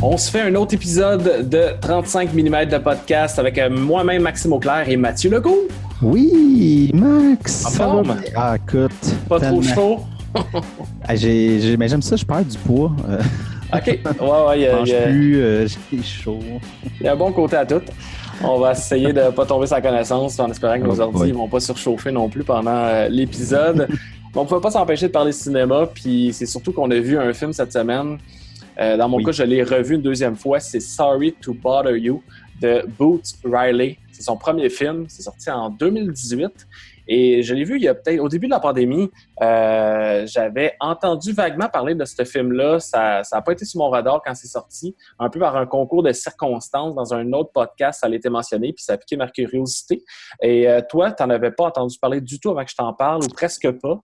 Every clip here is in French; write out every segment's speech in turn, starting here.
On se fait un autre épisode de 35 mm de podcast avec euh, moi-même, Maxime Auclair et Mathieu Legault. Oui, Max. En ça va forme? Ah, écoute. Pas trop chaud? Ah, j'ai, mais j'aime ça, je perds du poids. Euh, OK. Ouais, ouais, je mange plus, euh, j'ai chaud. il y a un bon côté à tout. On va essayer de ne pas tomber sa connaissance en espérant que nos Oh ordi ne vont pas surchauffer non plus pendant euh, l'épisode. on ne pouvait pas s'empêcher de parler cinéma, puis c'est surtout qu'on a vu un film cette semaine. Euh, dans mon Oui. cas, je l'ai revu une deuxième fois. C'est Sorry to Bother You de Boots Riley. C'est son premier film. C'est sorti en 2018. Et je l'ai vu il y a peut-être au début de la pandémie. euh, J'avais entendu vaguement parler de ce film-là. Ça n'a pas été sur mon radar quand c'est sorti. Un peu par un concours de circonstances dans un autre podcast, ça a été mentionné, puis ça a piqué ma curiosité. Et euh, toi, tu n'en avais pas entendu parler du tout avant que je t'en parle, ou presque pas.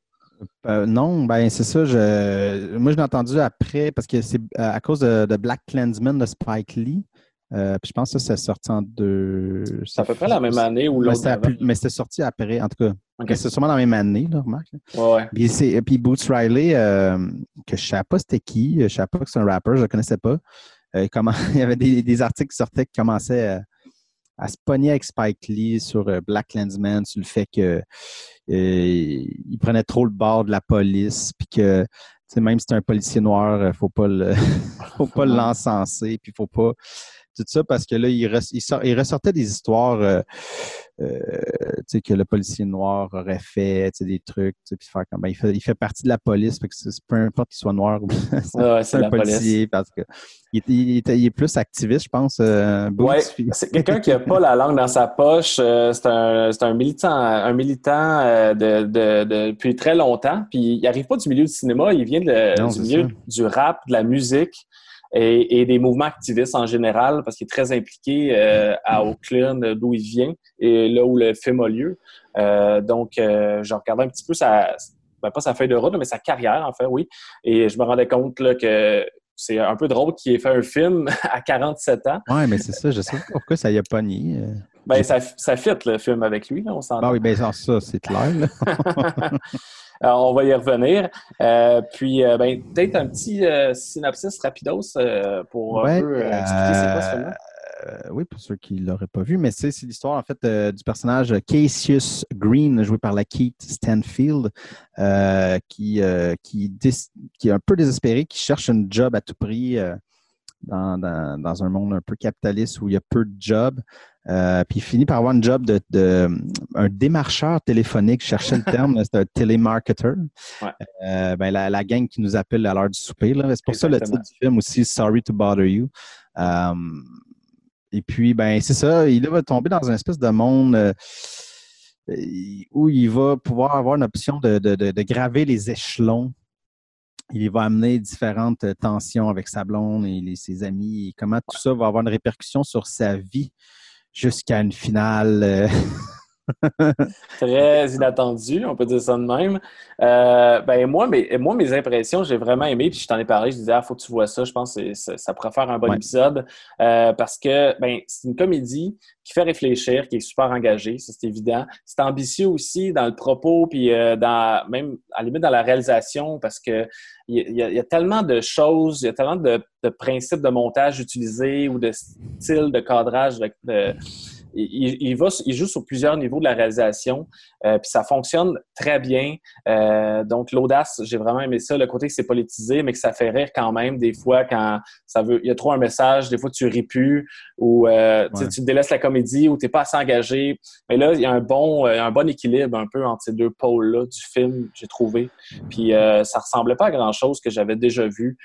Euh, non, ben c'est ça. Je, moi, je l'ai entendu après parce que c'est euh, à cause de, de Black Clansman de Spike Lee. Euh, puis je pense que ça, c'est sorti en deux. C'est à peu près la même année ou l'autre. mais c'était sorti après, en tout cas. C'est sûrement dans la même année, là, remarque. là. Ouais. Puis, c'est, puis Boots Riley, euh, que je ne savais pas c'était qui, je ne savais pas que c'est un rappeur, je ne le connaissais pas. Euh, comment, il y avait des, des articles qui sortaient qui commençaient à, se pogner avec Spike Lee sur euh, Black Clansman, sur le fait que euh, il prenait trop le bord de la police, puis que tu sais, même si c'est un policier noir, il ne faut pas le faut pas l'encenser, puis il faut pas tout ça parce que là, il, res- il sort- il ressortait des histoires euh, euh, que le policier noir aurait fait, des trucs, puis faire comme ben, il, fait, il fait partie de la police, fait que c'est- peu importe qu'il soit noir ou c'est Ouais, un la police. policier, parce que il, est- plus activiste, je pense. euh, Ouais, c'est quelqu'un qui n'a pas la langue dans sa poche. euh, c'est un, militant, un militant de, de- de- depuis très longtemps. Puis il n'arrive pas du milieu du cinéma, il vient de- Non, du milieu ça. du rap, de la musique et, et des mouvements activistes en général, parce qu'il est très impliqué euh, à Oakland, euh, d'où il vient, et là où le film a lieu. Euh, donc, euh, je regardais un petit peu sa, ben, pas sa feuille de route, mais sa carrière, en fait, oui. Et je me rendais compte là, que c'est un peu drôle qu'il ait fait un film à 47 ans. Ouais, mais c'est ça, je sais pas pourquoi ça y a pogné. euh. Ben, ça, ça fit le film avec lui, là, on s'entend. Ah oui, bien ça, ça, c'est clair. Alors, on va y revenir. Euh, puis, euh, ben, peut-être un petit euh, synopsis rapidos pour Ouais, un peu expliquer c'est quoi ce oui, pour ceux qui ne l'auraient pas vu, mais c'est l'histoire en fait euh, du personnage Cassius Green, joué par la Keith Stanfield, euh, qui, euh, qui, dés- qui est un peu désespéré, qui cherche un job à tout prix dans, dans- dans un monde un peu capitaliste où il y a peu de jobs. Euh, puis il finit par avoir un job de, de- un démarcheur téléphonique, je cherchais le terme, c'est un télémarketer. Ouais. Euh, ben, la, la gang qui nous appelle à l'heure du souper. C'est pour ça le titre du film aussi, Sorry to Bother You. Euh, et puis, ben, c'est ça, il va tomber dans une espèce de monde où il va pouvoir avoir une option de, de- de- graver les échelons. Il va amener différentes tensions avec sa blonde et les- ses amis, et comment tout ça va avoir une répercussion sur sa vie jusqu'à une finale. Très inattendu, on peut dire ça de même. Euh, ben, moi, mes, moi, mes impressions, j'ai vraiment aimé. Puis je t'en ai parlé, je disais, ah, faut que tu vois ça. Je pense que ça, ça pourrait faire un bon Ouais. épisode. Euh, parce que ben, c'est une comédie qui fait réfléchir, qui est super engagée, ça c'est évident. C'est ambitieux aussi dans le propos, puis euh, dans, même à la limite dans la réalisation, parce que il y, a- y y tellement de choses, il y a tellement de, de principes de montage utilisés ou de style de cadrage. de- de- il, il va, il joue sur plusieurs niveaux de la réalisation, euh, puis ça fonctionne très bien. Euh, donc l'audace, j'ai vraiment aimé ça, le côté que c'est politisé, mais que ça fait rire quand même des fois quand ça veut, il y a trop un message, des fois tu ris plus ou euh, tu Ouais. tu délaisses la comédie ou t'es pas assez engagé. Mais là, il y a un bon, euh, un bon équilibre un peu entre ces deux pôles-là du film, j'ai trouvé. Puis ça ressemblait pas à grand-chose que j'avais déjà vu.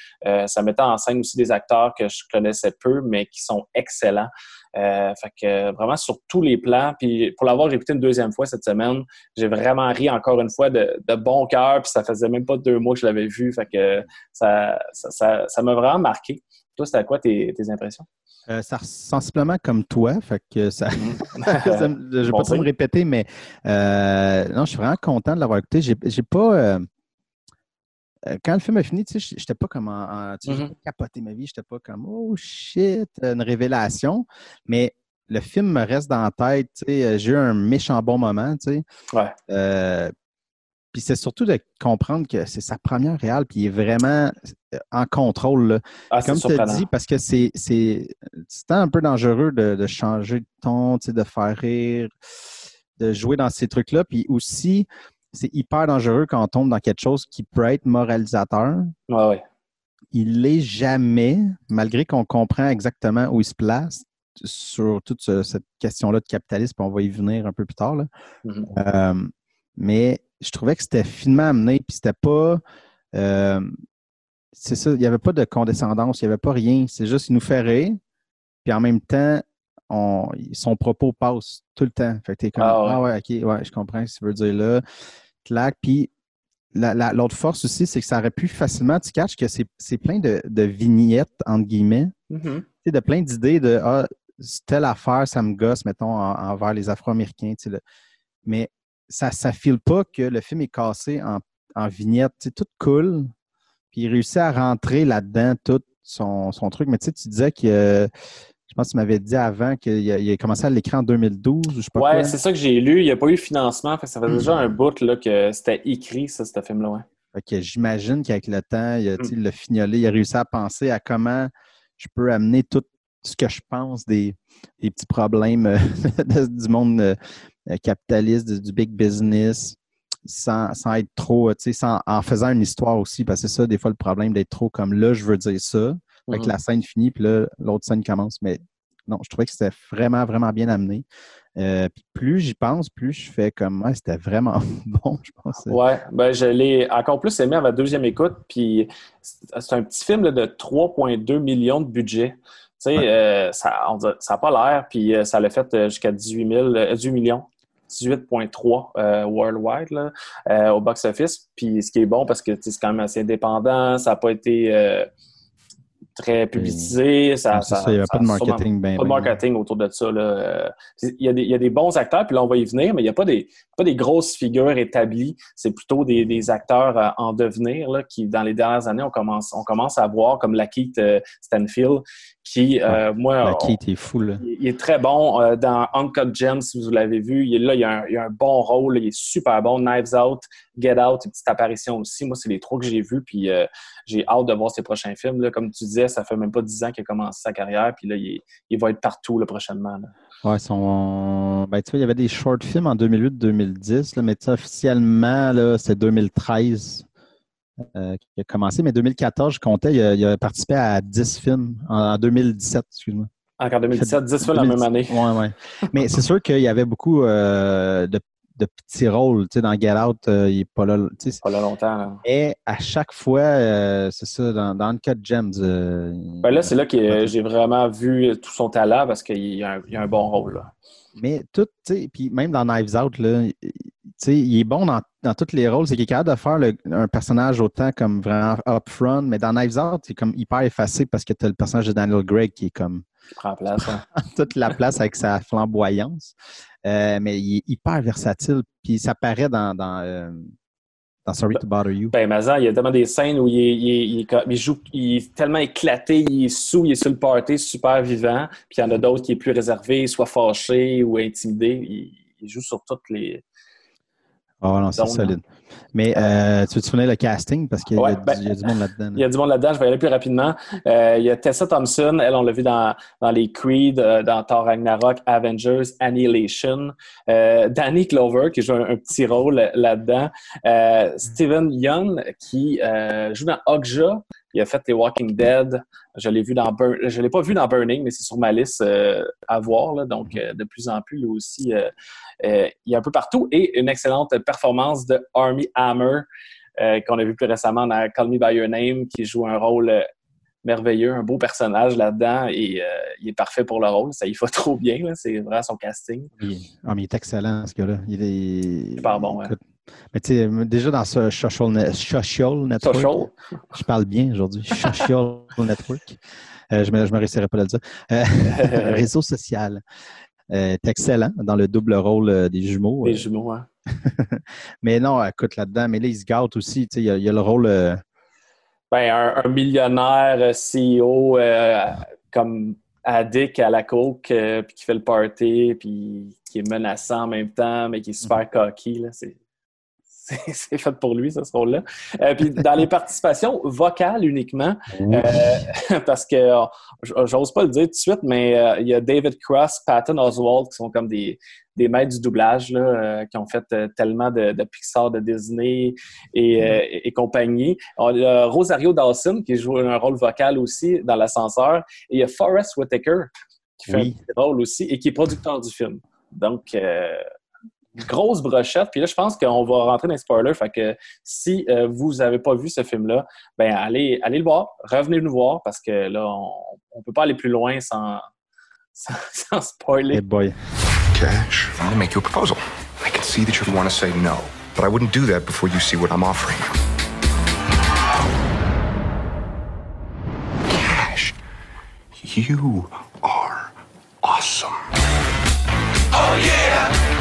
Ça mettait en scène aussi des acteurs que je connaissais peu, mais qui sont excellents. Euh, fait que vraiment sur tous les plans. Puis pour l'avoir écouté une deuxième fois cette semaine, j'ai vraiment ri encore une fois de, de bon cœur. Puis ça faisait même pas deux mois que je l'avais vu. Fait que ça ça, ça, ça m'a vraiment marqué. Toi, c'était quoi tes, tes impressions? euh, ça sensiblement comme toi, fait que ça, Ça me- je ne vais Bon pas trop me répéter, mais euh, non, je suis vraiment content de l'avoir écouté. J'ai, pas. euh, quand le film a fini, tu sais, j'étais pas comme en, en- tu sais, j'ai Mhm. pas capoté ma vie, j'étais pas comme oh shit, une révélation. Mais le film me reste dans la tête, tu sais, euh, j'ai eu un méchant bon moment, tu sais. Ouais. Euh, puis c'est surtout de comprendre que c'est sa première réelle, puis il est vraiment euh, en contrôle. Ah, Comme tu as dit, parce que c'est un peu dangereux de, changer de ton, de faire rire, de jouer dans ces trucs-là. Puis aussi, c'est hyper dangereux quand on tombe dans quelque chose qui peut être moralisateur. Ouais, ouais. Il l'est jamais, malgré qu'on comprend exactement où il se place sur toute cette question-là de capitalisme. On va y venir un peu plus tard. Là. Mm-hmm. Euh, mais je trouvais que c'était finement amené, puis c'était pas. Euh, c'est ça, il n'y avait pas de condescendance, il n'y avait pas rien. C'est juste, il nous fait rire, puis en même temps, son propos passe tout le temps. Fait que t'es comme, ah ouais. ok, ouais, je comprends ce que tu veux dire là. Clac, puis l'autre force aussi, c'est que ça aurait pu facilement, tu catches que c'est plein de, vignettes, entre guillemets, mm-hmm. de plein d'idées de, ah, telle affaire, ça me gosse, mettons, envers les Afro-Américains, mais ça ne file pas que le film est cassé en, en vignette. C'est tout cool. Puis il réussit à rentrer là-dedans tout son, truc. Mais tu sais, tu disais que je pense que tu m'avais dit avant qu'il a, commencé à l'écran en 2012. Je sais ouais, c'est ça que j'ai lu. Il n'y a pas eu de financement. ça fait déjà un bout là, que c'était écrit, ça, ce film-là. Ouais. j'imagine qu'avec le temps, il a, mm. le fignolé, il a réussi à penser à comment je peux amener tout ce que je pense des, petits problèmes euh, du monde euh, euh, capitaliste, du, big business, sans, être trop, tu sais, en faisant une histoire aussi, parce que c'est ça, des fois, le problème d'être trop comme là, je veux dire ça. Avec mhm. la scène finie, puis là, l'autre scène commence. Mais non, je trouvais que c'était vraiment, vraiment bien amené. Euh, puis plus j'y pense, plus je fais comme ouais, c'était vraiment bon, je pense. Ouais, ben je l'ai encore plus aimé à ma deuxième écoute. Puis c'est un petit film de 3,2 millions de budget. Tu sais, euh, ça n'a pas l'air, puis ça l'a fait jusqu'à 18, 18 millions. 18.3 euh, worldwide euh, au box-office. Puis ce qui est bon parce que c'est quand même assez indépendant, ça n'a pas été euh, très publicisé. Ça, il n'y a pas de marketing. pas de marketing autour de ça. Là. Il, y a des, il, y a des, bons acteurs, puis là, on va y venir, mais il n'y a pas des, pas des grosses figures établies. C'est plutôt des, des, acteurs en devenir là, qui, dans les dernières années, on commence, on commence à voir, comme Lakeith Stanfield, qui, euh, moi... Il, est très bon. Euh, dans Uncut Gems, si vous l'avez vu, il est là, il a, un, il a, un, bon rôle, il est super bon. Knives Out, Get Out, une petite apparition aussi. Moi, c'est les trois que j'ai vus, puis euh, j'ai hâte de voir ses prochains films. Là. Comme tu disais, ça fait même pas dix ans qu'il a commencé sa carrière, puis là, il, il va être partout là, prochainement. Là. Ouais, son... ben, tu vois, il y avait des short films en 2008-2010, mais officiellement, c'est 2013. Euh, qui a commencé, mais 2014, je comptais, il a, participé à 10 films en, 2017, excuse-moi. Encore 2017, 10 films la même année. Oui, oui. mais c'est sûr qu'il y avait beaucoup euh, de, petits rôles. Tu sais, dans Get Out, euh, il n'est pas là. Pas là longtemps. Et à chaque fois, c'est ça, dans, dans Cut Gems. Ben là, c'est là que j'ai vraiment vu tout son talent parce qu'il y, a un bon rôle. Là. Mais tout, tu sais, puis même dans Knives Out, là, sais, il est bon dans, dans tous les rôles. C'est qu'il est capable de faire un personnage autant comme vraiment upfront, mais dans Knives Out, c'est comme hyper effacé parce que tu as le personnage de Daniel Gregg qui est comme. Qui prend place. Hein. toute la place avec sa flamboyance. Euh, mais il est hyper versatile. Puis ça paraît dans, dans, euh, dans Sorry to Bother You. Ben, Mazan, il y a tellement des scènes où il est, il, il, joue, il est tellement éclaté, il est sous, il est sur le party, super vivant. Puis il y en a d'autres qui est plus réservé, soit fâché ou intimidé. il joue sur toutes les oh, non, c'est solide. Mais euh, tu veux te souvenir le casting? Parce qu'il y, a ben, du monde là-dedans. Il y a du monde là-dedans. Je vais y aller plus rapidement. Euh, il y a Tessa Thompson. Elle, on l'a vu dans, dans les Creed, euh, dans Thor Ragnarok, Avengers, Annihilation. Danny Clover, qui joue un, petit rôle là-dedans. Steven Young, qui joue dans Okja. Il a fait les Walking Dead. Je l'ai vu dans je l'ai pas vu dans Burning, mais c'est sur ma liste à voir. Donc, de plus en plus, lui aussi, il y a un peu partout. Et une excellente performance de Army Hammer, euh, qu'on a vu plus récemment dans Call Me By Your Name, qui joue un rôle euh, merveilleux, un beau personnage là-dedans et euh, il est parfait pour le rôle. Ça y va trop bien, c'est vraiment son casting. Ah, mais il est excellent, ce gars-là. Il est super bon, Mais tu sais, déjà dans ce social, network, je parle bien aujourd'hui, social network, je ne me, réussirais pas à le dire, réseau social. est excellent dans le double rôle des jumeaux. Des jumeaux, oui. mais non, écoute, là-dedans, mais là, il se gâte aussi. Il y, a, y a le rôle. Euh, ben, un, millionnaire euh, CEO euh, comme addict à la coke, puis qui fait le party, puis qui est menaçant en même temps, mais qui est super mm-hmm. cocky. c'est fait pour lui, ce rôle-là. Euh, puis dans les participations vocales uniquement, euh, parce que j'ose pas le dire tout de suite, mais il y a David Cross, Patton Oswald qui sont comme des, des maîtres du doublage là, qui ont fait tellement de, Pixar, de Disney et, et compagnie. Il y a Rosario Dawson qui joue un rôle vocal aussi dans l'ascenseur. Et il y a Forrest Whitaker qui fait un rôle aussi et qui est producteur du film. Donc, grosse brochette. Puis là, je pense qu'on va rentrer dans les spoilers. Fait que si euh, vous n'avez pas vu ce film-là, ben allez, allez le voir. Revenez nous voir parce que là, on ne peut pas aller plus loin sans, sans, sans spoiler. Hey boy. Cash, I'm going to make you a proposal. I can see that you want to say no, but I wouldn't do that before you see what I'm offering you. Cash, you are awesome. Oh yeah!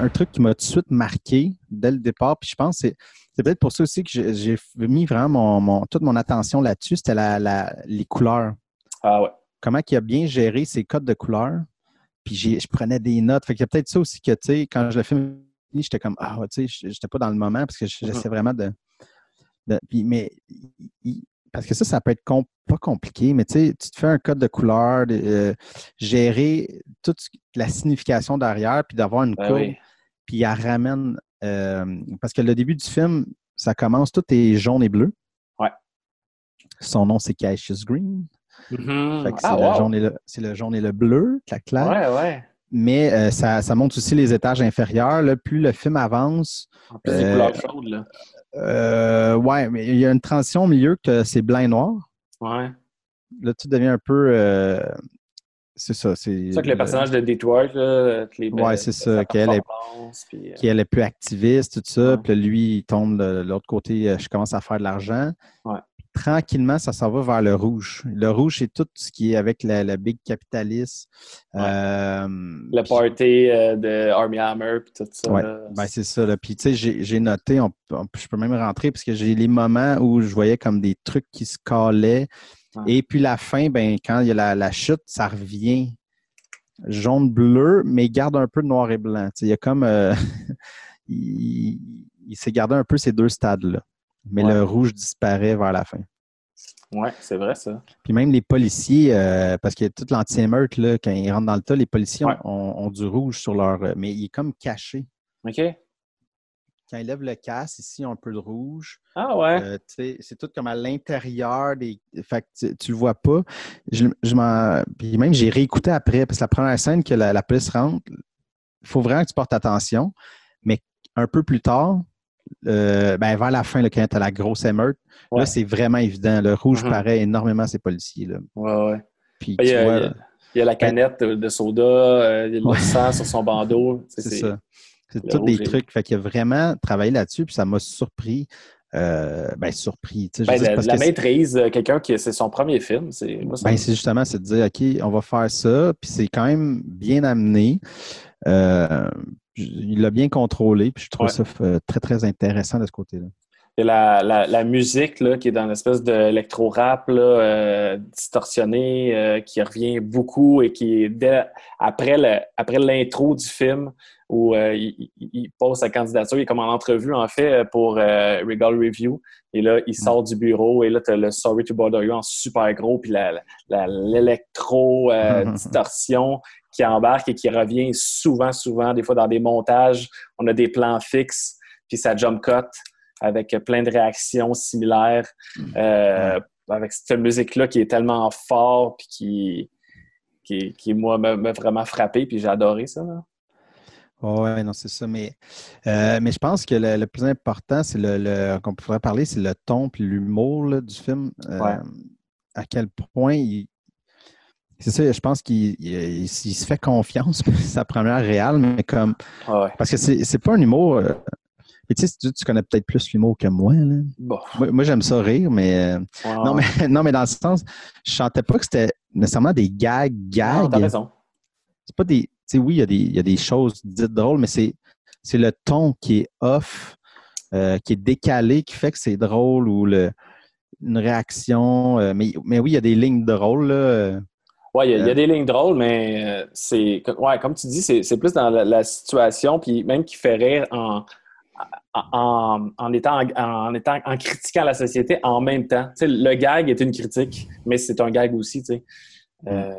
Un truc qui m'a tout de suite marqué dès le départ, puis je pense que c'est peut-être pour ça aussi que j'ai mis vraiment toute mon attention là-dessus, c'était les couleurs. Ah ouais. Comment il a bien géré ses codes de couleurs. Puis je prenais des notes. Fait qu'il y a peut-être ça aussi que, tu sais, quand je le fais, j'étais comme, ah, tu sais, j'étais pas dans le moment parce que j'essaie vraiment de. mais parce que ça, ça peut être pas compliqué, mais tu sais, tu te fais un code de couleur, euh, gérer toute la signification derrière, puis d'avoir une ben courbe, puis elle ramène. Euh, parce que le début du film, ça commence, tout est jaune et bleu. Ouais. Son nom, c'est Cassius Green. Mm-hmm. c'est, le jaune et le, c'est le jaune et le bleu, clac, clac. Ouais, ouais. Mais euh, ça, ça, montre aussi les étages inférieurs. Là, plus le film avance. En plus, des couleurs chaudes, là. Euh, ouais, mais il y a une transition au milieu que c'est blanc et noir. Ouais. Là, tu deviens un peu. Euh, c'est ça. C'est ça que le personnage de Detroit, là, les Ouais, c'est ça. Qu'elle est, euh, qu'elle est plus activiste, tout ça. Puis lui, il tombe de l'autre côté, euh, je commence à faire de l'argent. Ouais tranquillement, ça s'en va vers le rouge. Le rouge, c'est tout ce qui est avec le, big capitaliste. Euh, le party euh, de Army Hammer et tout ça. Oui, ben, c'est ça. Puis tu sais, j'ai noté, je peux même rentrer parce que j'ai les moments où je voyais comme des trucs qui se calaient. Et puis la fin, ben, quand il y a la, chute, ça revient jaune-bleu, mais il garde un peu de noir et blanc. il y a comme... Euh, il s'est gardé un peu ces deux stades-là mais le rouge disparaît vers la fin. Oui, c'est vrai ça. Puis même les policiers, euh, parce que toute l'anti-émeute, quand ils rentrent dans le tas, les policiers ont, du rouge sur leur. Euh, mais il est comme caché. OK. Quand ils lèvent le casque, ici, ils ont un peu de rouge. Ah ouais. Euh, c'est tout comme à l'intérieur des. Fait que tu, le vois pas. Je, Puis même, j'ai réécouté après, parce que la première scène que la, la police rentre, il faut vraiment que tu portes attention. Mais un peu plus tard, euh, ben, vers la fin, là, quand tu as la grosse émeute, là, c'est vraiment évident. Le rouge mm-hmm. paraît énormément à ces policiers. Là. Ouais, ouais. Puis, il, y a, il, y a, la canette de soda, euh, il y a le sang sur son bandeau. C'est ça. C'est tous des trucs. Fait qu'il a vraiment travaillé là-dessus, puis ça m'a surpris. Euh, ben, surpris. Ben, la, la maîtrise, quelqu'un qui c'est son premier film. C'est ben, justement, c'est de dire, OK, on va faire ça, puis c'est quand même bien amené. Euh, il l'a bien contrôlé, puis je trouve ça euh, très, très intéressant de ce côté-là. Et la, la, musique là, qui est dans une espèce d'électro-rap euh, distorsionné, euh, qui revient beaucoup et qui est après, après l'intro du film où il, pose sa candidature, il est comme en entrevue en fait pour Regal Review. Et là, il sort du bureau et là, tu as le Sorry to Bother You en super gros, puis l'électro-distorsion qui embarque et qui revient souvent, souvent, des fois dans des montages. On a des plans fixes, puis ça jump cut avec plein de réactions similaires. Mm. Euh, avec cette musique-là qui est tellement fort, puis qui, qui, qui moi, m'a vraiment frappé, puis j'ai adoré ça. Oui, non, c'est ça. Mais, euh, mais je pense que le, plus important, c'est le, qu'on pourrait parler, c'est le ton et l'humour du film. Euh, à quel point il, c'est ça, je pense qu'il se fait confiance sa première réelle, mais comme. Parce que c'est pas un humour. Euh, mais tu sais, tu, connais peut-être plus l'humour que moi. Moi, j'aime ça rire, mais, euh, non, mais. Non, mais dans le sens, je sentais pas que c'était nécessairement des gags, gags. t'as raison. C'est pas des. Tu sais, oui, il y, a des, il y a des choses dites drôles, mais c'est le ton qui est off, euh, qui est décalé, qui fait que c'est drôle ou le, une réaction. mais, mais oui, il y a des lignes drôles, là Ouais, il y, a- il y a des lignes drôles, mais euh, c'est. Ouais, comme tu dis, c'est plus dans la, la situation, puis même qui fait rire en, en, en étant, en, étant en critiquant la société en même temps. Tu sais, le gag est une critique, mais c'est un gag aussi, sais. Euh,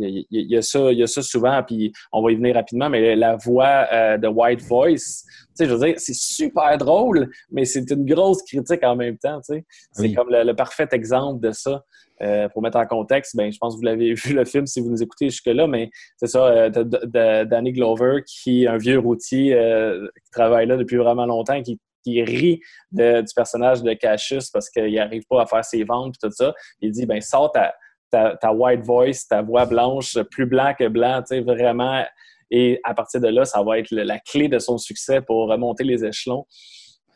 Il y, a- il y a ça, il y a ça souvent, puis on va y venir rapidement, mais la voix euh, de White Voice, tu sais, je veux dire, c'est super drôle, mais c'est une grosse critique en même temps, tu sais. C'est Oui. comme le, le parfait exemple de ça. Euh, pour mettre en contexte, ben, je pense que vous l'avez vu le film si vous nous écoutez jusque-là, mais c'est ça, de, de- Danny Glover, qui est un vieux routier qui travaille là depuis vraiment longtemps, qui, qui rit de- du personnage de Cassius parce qu'il n'arrive pas à faire ses ventes et tout ça. Il dit, ben, sors ta, ta, ta white voice, ta voix blanche, plus blanc que blanc, tu sais, vraiment. Et à partir de là, ça va être le- la clé de son succès pour remonter les échelons.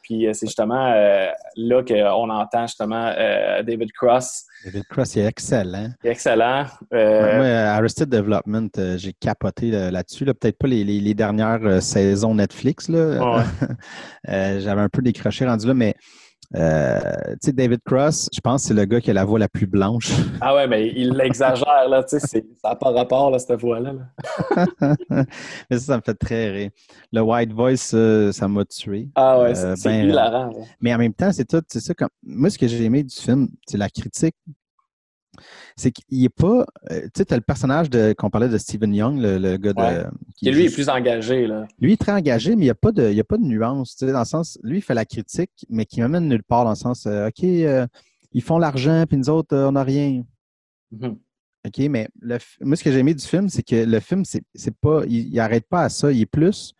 Puis euh, c'est justement euh, là qu'on entend justement euh, David Cross, David Cross, il est excellent. qui est excellent. Euh, Moi, Arrested Development, j'ai capoté là-dessus. là. Peut-être pas les, les- les dernières saisons Netflix. Là. Ouais. J'avais un peu décroché rendu là, mais euh, tu sais, David Cross, je pense que c'est le gars qui a la voix la plus blanche. Ah ouais, mais il l'exagère, là, tu sais, ça n'a pas rapport, là, cette voix-là. là. mais ça, ça me fait très rire. Le White Voice, euh, ça m'a tué. Ah ouais, Euh, c'est ben, hilarant. Mais en même temps, c'est tout, c'est ça comme. Moi, ce que j'ai aimé du film, c'est la critique. C'est qu'il est pas. euh, tu sais, t'as le personnage de qu'on parlait de Stephen Young, le, le gars de. Qui Et lui, il est plus engagé, là. lui, est très engagé, mais il n'y a, pas de- y a pas de nuance. tu sais, Dans le sens, lui, il fait la critique, mais qui m'amène nulle part, dans le sens, euh, OK, euh, ils font l'argent, puis nous autres, on n'a rien. Mhm. OK, mais le, moi, ce que j'ai aimé du film, c'est que le film, c'est c'est pas. Il n'arrête pas à ça. Il est plus.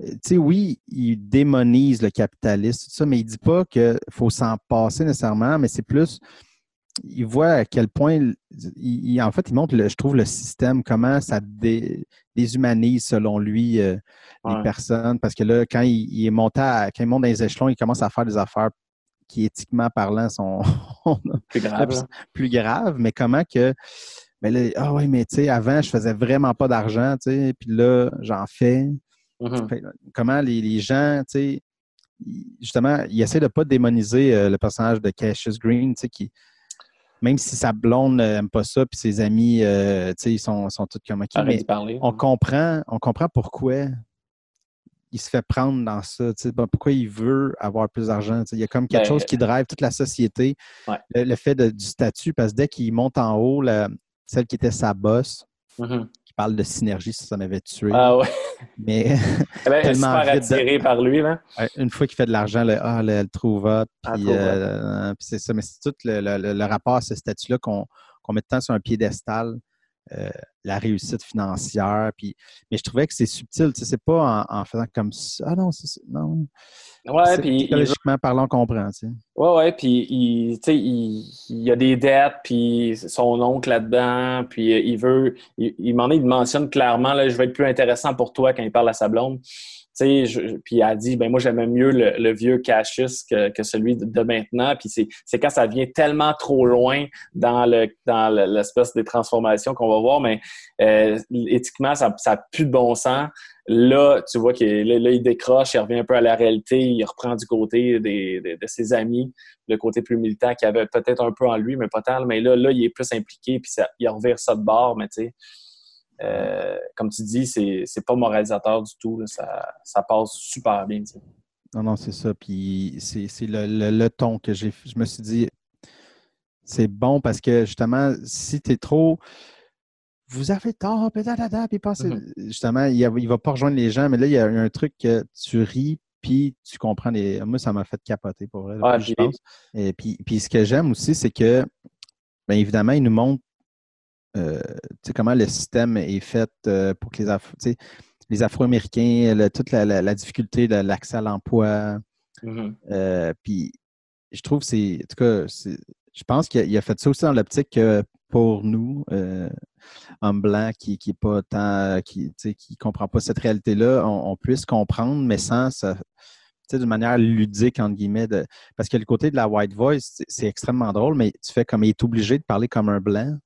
Tu sais, oui, il démonise le capitaliste, tout ça, mais il dit pas qu'il faut s'en passer nécessairement, mais c'est plus. Il voit à quel point. il- il- en fait, il montre, le- je trouve, le système, comment ça dé- déshumanise, selon lui, euh, les personnes. Parce que là, quand il, il est monté à- quand il monte dans les échelons, il commence à faire des affaires qui, éthiquement parlant, sont Plus grave, là. plus mais comment que. Ben là, ah oui, mais tu sais, avant, je faisais vraiment pas d'argent, tu sais, puis là, j'en fais. Mhm. Fait, Comment les, les gens, tu sais, justement, ils essaient de pas démoniser euh, le personnage de Cassius Green, tu sais, qui. Même si sa blonde n'aime pas ça, puis ses amis, euh, tu sais, ils sont, sont tous comme OK, mais parler. on comprend, on comprend pourquoi il se fait prendre dans ça. tu sais, ben, Pourquoi il veut avoir plus d'argent. tu sais. Il y a comme quelque Ben, chose qui drive toute la société. Ouais. Le, le fait de- du statut, parce que dès qu'il monte en haut, la- celle qui était sa boss, Mhm. qui parle de synergie, ça, ça m'avait tué. Ah ouais. Mais Eh ben, Tellement super de- attiré par lui, là. une fois qu'il fait de l'argent, là, ah, le. Elle Puis euh, puis c'est ça. Mais c'est tout le, le- le- le rapport à ce statut-là qu'on qu'on met le temps sur un piédestal. Euh, la réussite financière. Puis, mais je trouvais que c'est subtil. Tu sais, c'est pas en, en faisant comme ça. Ah non, c'est ça. Non. Ouais, puis il, psychologiquement parlant, on comprend. Tu sais. ouais, ouais, puis il, tu sais, il, il y a des dettes, puis son oncle là-dedans, puis il veut, il, il m'en est, il mentionne clairement, là, je vais être plus intéressant pour toi quand il parle à sa blonde. Sais, puis elle a dit, ben moi j'aimais mieux le, le vieux Cassius que, que celui de, maintenant. Puis c'est, quand ça vient tellement trop loin dans le dans le- l'espèce des transformations qu'on va voir, mais euh, éthiquement ça ça plus de bon sens. Là, tu vois qu'il là, il décroche, il revient un peu à la réalité, il reprend du côté des, de ses amis, le côté plus militant qu'il avait peut-être un peu en lui, mais pas tant. Mais là, là, il est plus impliqué, puis il revient ça de bord, mais tu sais. Euh, comme tu dis, c'est pas moralisateur du tout. là. Ça, ça passe super bien. Non, non, c'est ça. Puis c'est le, le- le ton que j'ai. Je me suis dit, c'est bon parce que justement, si tu es trop. Vous avez tort, puis puis pensez- Mhm. Justement, il ne va pas rejoindre les gens, mais là, il y a un truc que tu ris, puis tu comprends les. Moi, ça m'a fait capoter pour vrai. Ah, pense. Et puis, puis ce que j'aime aussi, c'est que, bien évidemment, il nous montre euh, comment le système est fait euh, pour que les, les Afro-Américains, toute la, la- la difficulté de l'accès à l'emploi. Mhm. Euh, puis je trouve que c'est. En tout cas, je pense qu'il a, fait ça aussi dans l'optique que pour nous, hommes blancs qui qui est pas tant qui comprend pas cette réalité-là, on, on puisse comprendre, mais sans ça- d'une manière ludique, entre guillemets, de, parce que le côté de la white voice, c'est extrêmement drôle, mais tu fais comme il est obligé de parler comme un blanc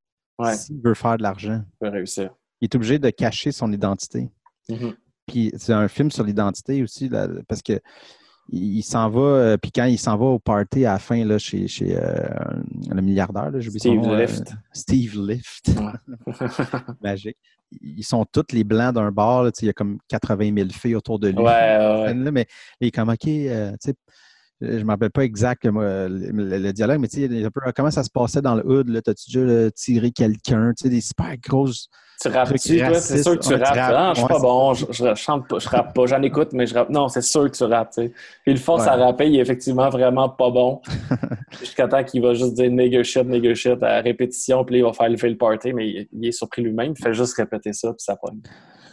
Ouais, s'il veut faire de l'argent. il réussir. Il est obligé de cacher son identité. Mhm. Puis c'est un film sur l'identité aussi, là, parce que il, il s'en va, euh, puis quand il s'en va au party à la fin, là, chez, chez euh, le milliardaire, là, j'oublie son Steve nom, euh, Lift. Steve Lift. Magique. Ils sont tous les blancs d'un bar, là, il y a comme 80 000 filles autour de lui. Ouais, ouais, ouais. Là, mais il est comme, OK, euh, tu sais, je ne me rappelle pas exact le, le- le dialogue, mais tu sais, un peu, comment ça se passait dans le hood, là, t'as-tu déjà là, tiré quelqu'un, tu sais, des super grosses... Tu rappes-tu, toi? C'est sûr que tu Ouais, rappes. rappes. Ah, je suis pas bon, je, je chante pas, je rappe pas, j'en écoute, mais je rappe. Non, c'est sûr que tu rappes, tu sais. Puis il le force Ouais. à rapper, il est effectivement vraiment pas bon. Jusqu'à temps qu'il va juste dire nigger shit, nigger shit à répétition, puis là, il va faire lever le party, mais il, il est surpris lui-même, il fait juste répéter ça, puis ça pogne.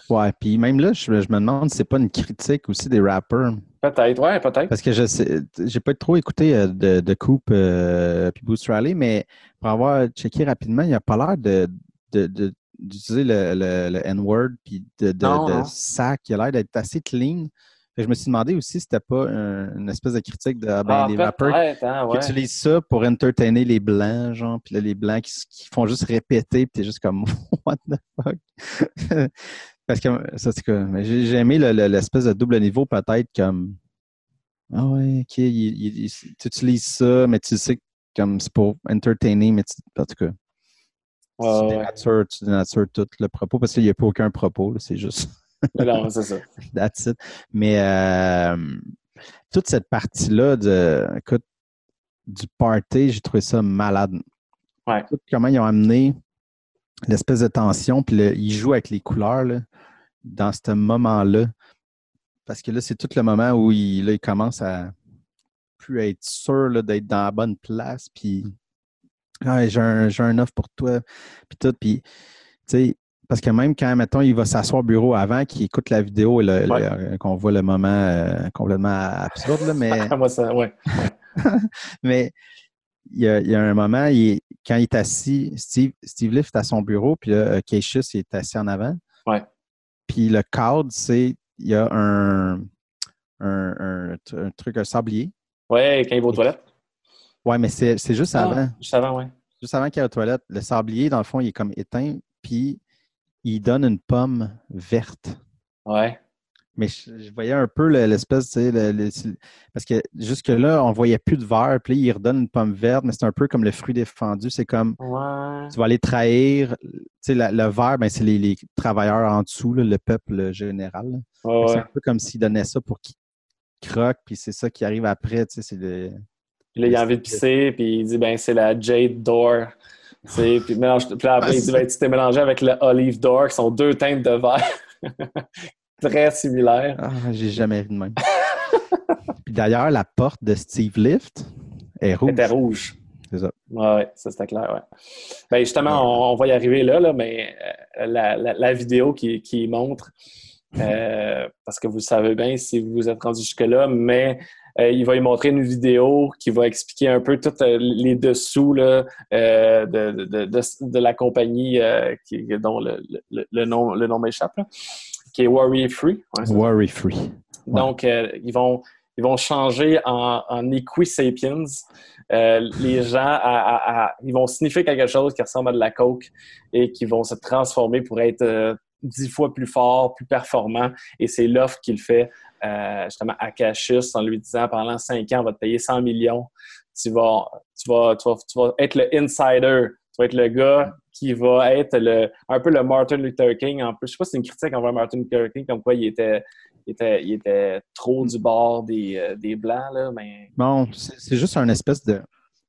Ouais, puis même là, je, je me demande si c'est pas une critique aussi des rappers. Peut-être, ouais, peut-être. Parce que je sais, j'ai pas trop écouté euh, de, de Coupe euh, puis Boost Rally, mais pour avoir checké rapidement, il a pas l'air de, de- de- d'utiliser le, le- le N-word puis de, de, Non, de non. sac. Il a l'air d'être assez clean. Fait je me suis demandé aussi si c'était pas un- une espèce de critique de ah, ben, Ah, les rappers peut-être, hein, qui ouais. utilisent ça pour entertainer les blancs, genre, puis là, les blancs qui, qui font juste répéter, puis t'es juste comme what the fuck? Parce que ça c'est que j'ai aimé le- le- l'espèce de double niveau peut-être comme ah ouais, ok, tu utilises ça, mais tu sais que comme c'est pour entertainer, mais tu, en tout cas, Ouais, tu ouais. dénatures, tu dénatures tout le propos parce qu'il n'y a pas aucun propos, c'est juste Mais non, c'est ça. That's it. Mais euh, toute cette partie-là de, écoute, du party, j'ai trouvé ça malade. Ouais. Comment ils ont amené l'espèce de tension, puis le- ils jouent avec les couleurs là, dans ce moment-là. Parce que là, c'est tout le moment où il, là, il commence à plus être sûr d'être dans la bonne place, puis Ah, j'ai un, un offre pour toi, puis tout, puis tu sais, parce que même quand, mettons, il va s'asseoir au bureau avant, qu'il écoute la vidéo et Ouais. qu'on voit le moment euh, complètement absurde, là, mais, Moi, ça, ouais. mais il y, a, il y a un moment, il quand il est assis, Steve, Steve Lift est à son bureau, puis là, il est assis en avant. Ouais. Puis le cadre, c'est, il y a un, un, un- un truc, un sablier. Ouais, quand il va aux toilettes. Ouais, mais c'est juste avant. Ah, juste avant, ouais. Juste avant qu'il y ait aux toilettes, le sablier, dans le fond, il est comme éteint, puis il donne une pomme verte. Ouais. Mais je, je voyais un peu le- l'espèce, tu sais, le- le- parce que jusque-là, on voyait plus de verre, puis là, il redonne une pomme verte, mais c'est un peu comme le fruit défendu. C'est comme, Ouais. tu vas aller trahir, tu sais, la- le vert, ben, c'est les, les travailleurs en dessous, là, le peuple général. Ouais, C'est ouais. un peu comme s'il donnait ça pour qu'il croque, puis c'est ça qui arrive après, tu sais, c'est le... Puis là, il a envie de pisser, puis il dit, ben, c'est la Jade Door. Puis, mélange, puis là, après, il dit, ben, tu t'es mélangé avec le Olive Door, qui sont deux teintes de vert très similaires. Ah, j'ai jamais vu de même. puis d'ailleurs, la porte de Steve Lift est rouge. C'était rouge. C'est ça. Ouais, ça c'était clair, ouais. Ben justement, on, on va y arriver là, là mais euh, la, la- la vidéo qui, qui montre, euh, parce que vous le savez bien si vous vous êtes rendu jusque-là, mais euh, il va y montrer une vidéo qui va expliquer un peu tous les dessous là, euh, de, de, de, la compagnie qui, dont le, le, le nom, le nom m'échappe, qui est Worry Free. Ouais, c'est ça. Worry free. Donc, euh, ils, vont, ils vont changer en, en Equisapiens. Euh, les gens, à- à- à- ils vont sniffer quelque chose qui ressemble à de la coke et qui vont se transformer pour être euh, dix fois plus fort, plus performant. Et c'est l'offre qu'il fait euh, justement à Cassius en lui disant pendant cinq ans, on va te payer 100 millions. Tu vas, tu vas, tu vas, tu vas être le insider. Vas être le gars qui va être le, un peu le Martin Luther King. En plus, je sais pas si c'est une critique envers Martin Luther King, comme quoi il était, il était, il était trop du bord des, euh, des Blancs, là, mais Bon, c'est juste un espèce de.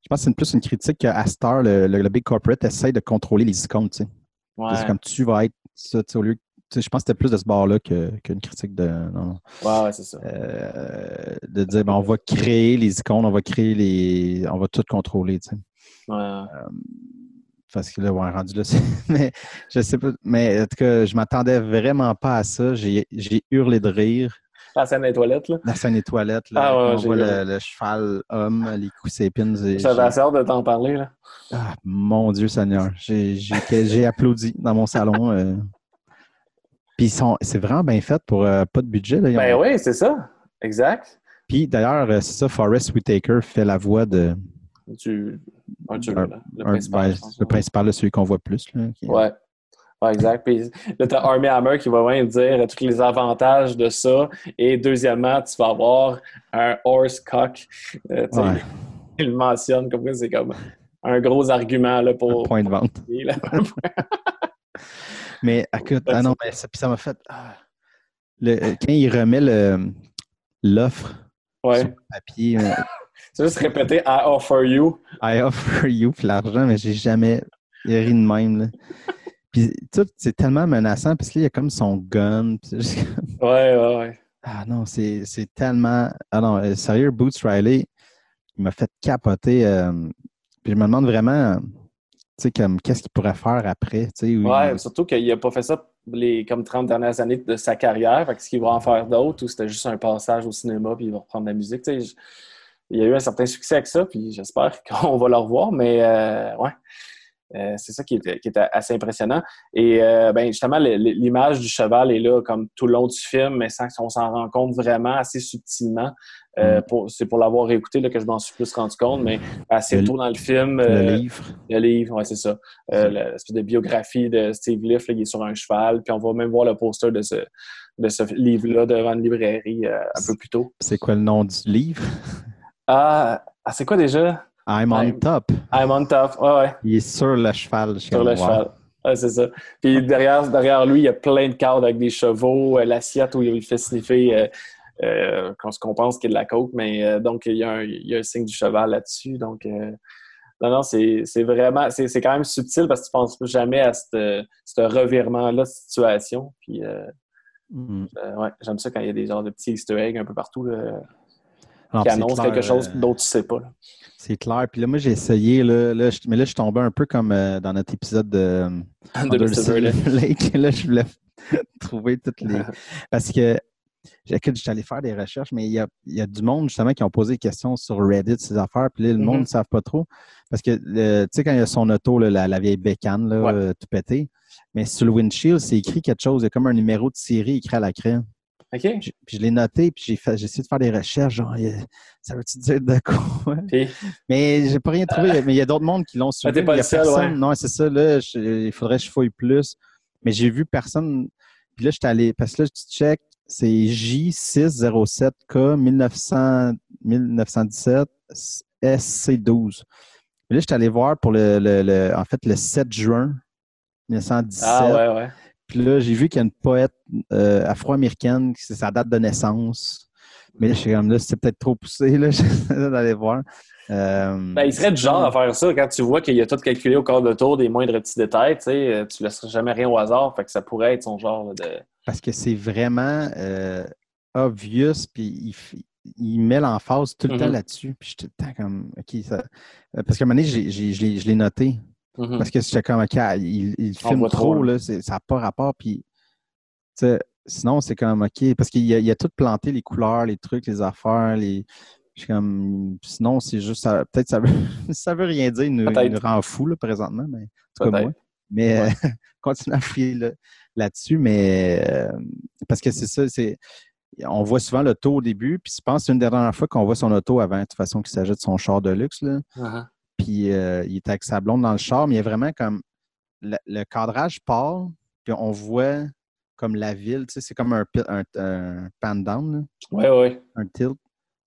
Je pense que c'est plus une critique qu'à Star, le, le, le Big Corporate essaye de contrôler les icônes, tu sais. ouais, C'est comme tu vas être ça, au lieu. Je pense que c'était plus de ce bord-là qu'une critique de. non, ouais, ouais, c'est ça. euh, de dire, ben, on va créer les icônes, on va créer les. On va tout contrôler, tu sais. Ouais. Parce que là, ouais, rendu là, mais je sais pas. Mais en tout cas, je m'attendais vraiment pas à ça. J'ai hurlé de rire. La scène des toilettes, là. La scène des toilettes, là, Ah ouais, on voit le, le cheval homme, les coups sépines. J'avais hâte de t'en parler, là. Ah, mon Dieu Seigneur. J'ai applaudi dans mon salon. euh. Puis c'est vraiment bien fait pour euh, pas de budget. Là. Ont- Ben oui, c'est ça. Exact. Puis d'ailleurs, euh, c'est ça, Forrest Whitaker fait la voix de Du... Un, le un- principal, ben, pense. le principal, celui qu'on voit plus. Là, qui- Ouais. Ouais, exact. Puis là, tu as Army Hammer qui va même dire tous les avantages de ça. Et deuxièmement, tu vas avoir un horse cock. Euh, Ouais. Il le mentionne comme quoi c'est comme un gros argument là, pour. Un point de vente. Mais écoute, ah non, mais ça, ça m'a fait. ah. Le- euh, quand il remet l'offre Ouais. sur le papier, euh, C'est juste répéter I offer you? I offer you puis l'argent, mais j'ai jamais ri de même. Là. Puis tout, c'est tellement menaçant parce qu'il y a comme son gun. puis juste Ouais, ouais, ouais. Ah non, c'est tellement. Ah non, euh, sérieux, Boots Riley, il m'a fait capoter. euh, Puis je me demande vraiment, tu sais, comme qu'est-ce qu'il pourrait faire après, tu sais. où Ouais, il- surtout qu'il n'a pas fait ça les comme 30 dernières années de sa carrière. Fait que est-ce qu'il va en faire d'autres ou c'était juste un passage au cinéma puis il va reprendre la musique? Tu sais, je- il y a eu un certain succès avec ça, puis j'espère qu'on va le revoir, mais euh, ouais. Euh, c'est ça qui est, qui est assez impressionnant. Et euh, ben, justement, l'image du cheval est là comme tout le long du film, mais sans qu'on s'en rende compte vraiment assez subtilement. Euh, Mm. c'est pour l'avoir écouté là, que je m'en suis plus rendu compte, mais assez Le- tôt dans le film. le livre. le livre, ouais, c'est ça. L'espèce de biographie de Steve Liff, là, il est sur un cheval. Puis on va même voir le poster de ce, de ce livre-là devant une librairie un peu plus tôt. C'est quoi le nom du livre? Ah, ah, c'est quoi déjà? I'm on I'm- top. I'm on top. Ouais, ouais, Il est sur le cheval. Je suis sur le cheval. Ouais, c'est ça. Puis derrière, derrière lui, il y a plein de cadres avec des chevaux, euh, l'assiette où il fait sniffer euh, euh, ce qu'on pense qu'il y a de la coke. Mais euh, donc, il y, a un, il y a un signe du cheval là-dessus. Donc, euh, non, non, c'est vraiment, c'est c'est quand même subtil parce que tu penses jamais à ce revirement-là de situation. Puis, Mm. ouais, j'aime ça quand il y a des genres de petits easter eggs un peu partout là, Non, qui clair, quelque chose euh, d'autre tu sais pas. C'est clair. Puis là, moi, j'ai essayé, là, là, mais là, je suis tombé un peu comme euh, dans notre épisode de De Under the Silver Lake. Là, je voulais trouver toutes les. Parce que, écoute, je suis allé faire des recherches, mais il y a, il y a du monde, justement, qui ont posé des questions sur Reddit, ces affaires. Puis là, le monde ne savent pas trop. Parce que, tu sais, quand il y a son auto, là, la, la vieille bécane, là, Ouais. euh, tout pété, mais sur le windshield, c'est écrit quelque chose. Il y a comme un numéro de série écrit à la craie. OK? Puis puis je l'ai noté, puis j'ai fait- j'ai essayé de faire des recherches, genre, ça veut-tu dire de quoi? Puis, Mais j'ai pas rien trouvé. Mais il y a d'autres mondes qui l'ont suivi. Ah, t'es pas Il y a seul, personne- ouais. Non, c'est ça. Là, je- il faudrait que je fouille plus. Mais j'ai vu personne. Puis là, je suis allé. Parce que là, tu check, c'est J607K 1900 1917 SC12. Puis là, je suis allé voir pour le, le- le- en fait, le 7 juin 1917. ah ouais, ouais. Puis là, j'ai vu qu'il y a une poète euh, afro-américaine, c'est sa date de naissance. Mais là, je suis comme là, c'est peut-être trop poussé, là, d'aller voir. Euh, Ben, il serait du genre à faire ça quand tu vois qu'il y a tout calculé au corps de tour, des moindres petits détails, tu sais, euh, tu laisserais jamais rien au hasard, fait que ça pourrait être son genre là, de... Parce que c'est vraiment euh, obvious, puis il, il met l'emphase tout le temps Mhm. là-dessus. Puis je suis tout le temps comme, ça... Parce qu'à un moment donné, je l'ai noté. Mhm. Parce que j'étais comme, OK, il, filme trop, trop, là, c'est- ça n'a pas rapport. Puis, sinon, c'est comme, OK, parce qu'il a, il a tout planté, les couleurs, les trucs, les affaires, les. Je suis comme, sinon, c'est juste, peut-être ça veut, ça veut rien dire, il nous, il Peut-être. nous rend fou, là, présentement, mais en tout cas, moi. Mais Ouais. euh, continue à fouiller là- là-dessus, mais euh, parce que c'est ça, c'est. On voit souvent l'auto au début, puis je pense que c'est une des dernières fois qu'on voit son auto avant, de toute façon, qu'il s'agit de son char de luxe. Là Mhm. Puis euh, il est avec sa blonde dans le char, mais il y a vraiment comme le, le cadrage part, puis on voit comme la ville, tu sais, c'est comme un, un, un pan down, là, Ouais, ouais, un tilt,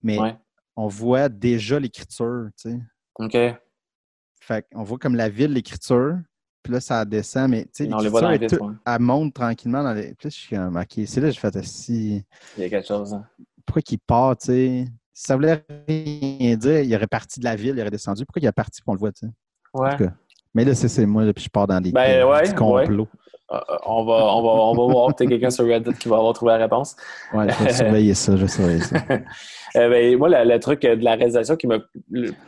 mais ouais. on voit déjà l'écriture, tu sais. OK. Fait qu'on voit comme la ville, l'écriture, puis là, ça descend, mais tu sais, l'écriture ouais. elle monte tranquillement dans les. Puis là, je suis comme, OK, c'est là que je fais si. Il y a quelque chose. hein. Pourquoi qu'il part, tu sais? Ça voulait rien dire, il aurait parti de la ville, il aurait descendu. Pourquoi il est parti pour on le voit, tu sais? Ouais. Mais là, c'est moi, là, puis je pars dans des, Ben, des ouais, complots. Euh, euh, on, va, on, va, on va voir peut-être quelqu'un sur Reddit qui va avoir trouvé la réponse. Ouais, je vais surveiller ça, je vais surveiller ça. Euh, ben, moi, le, le truc euh, de la réalisation qui, me,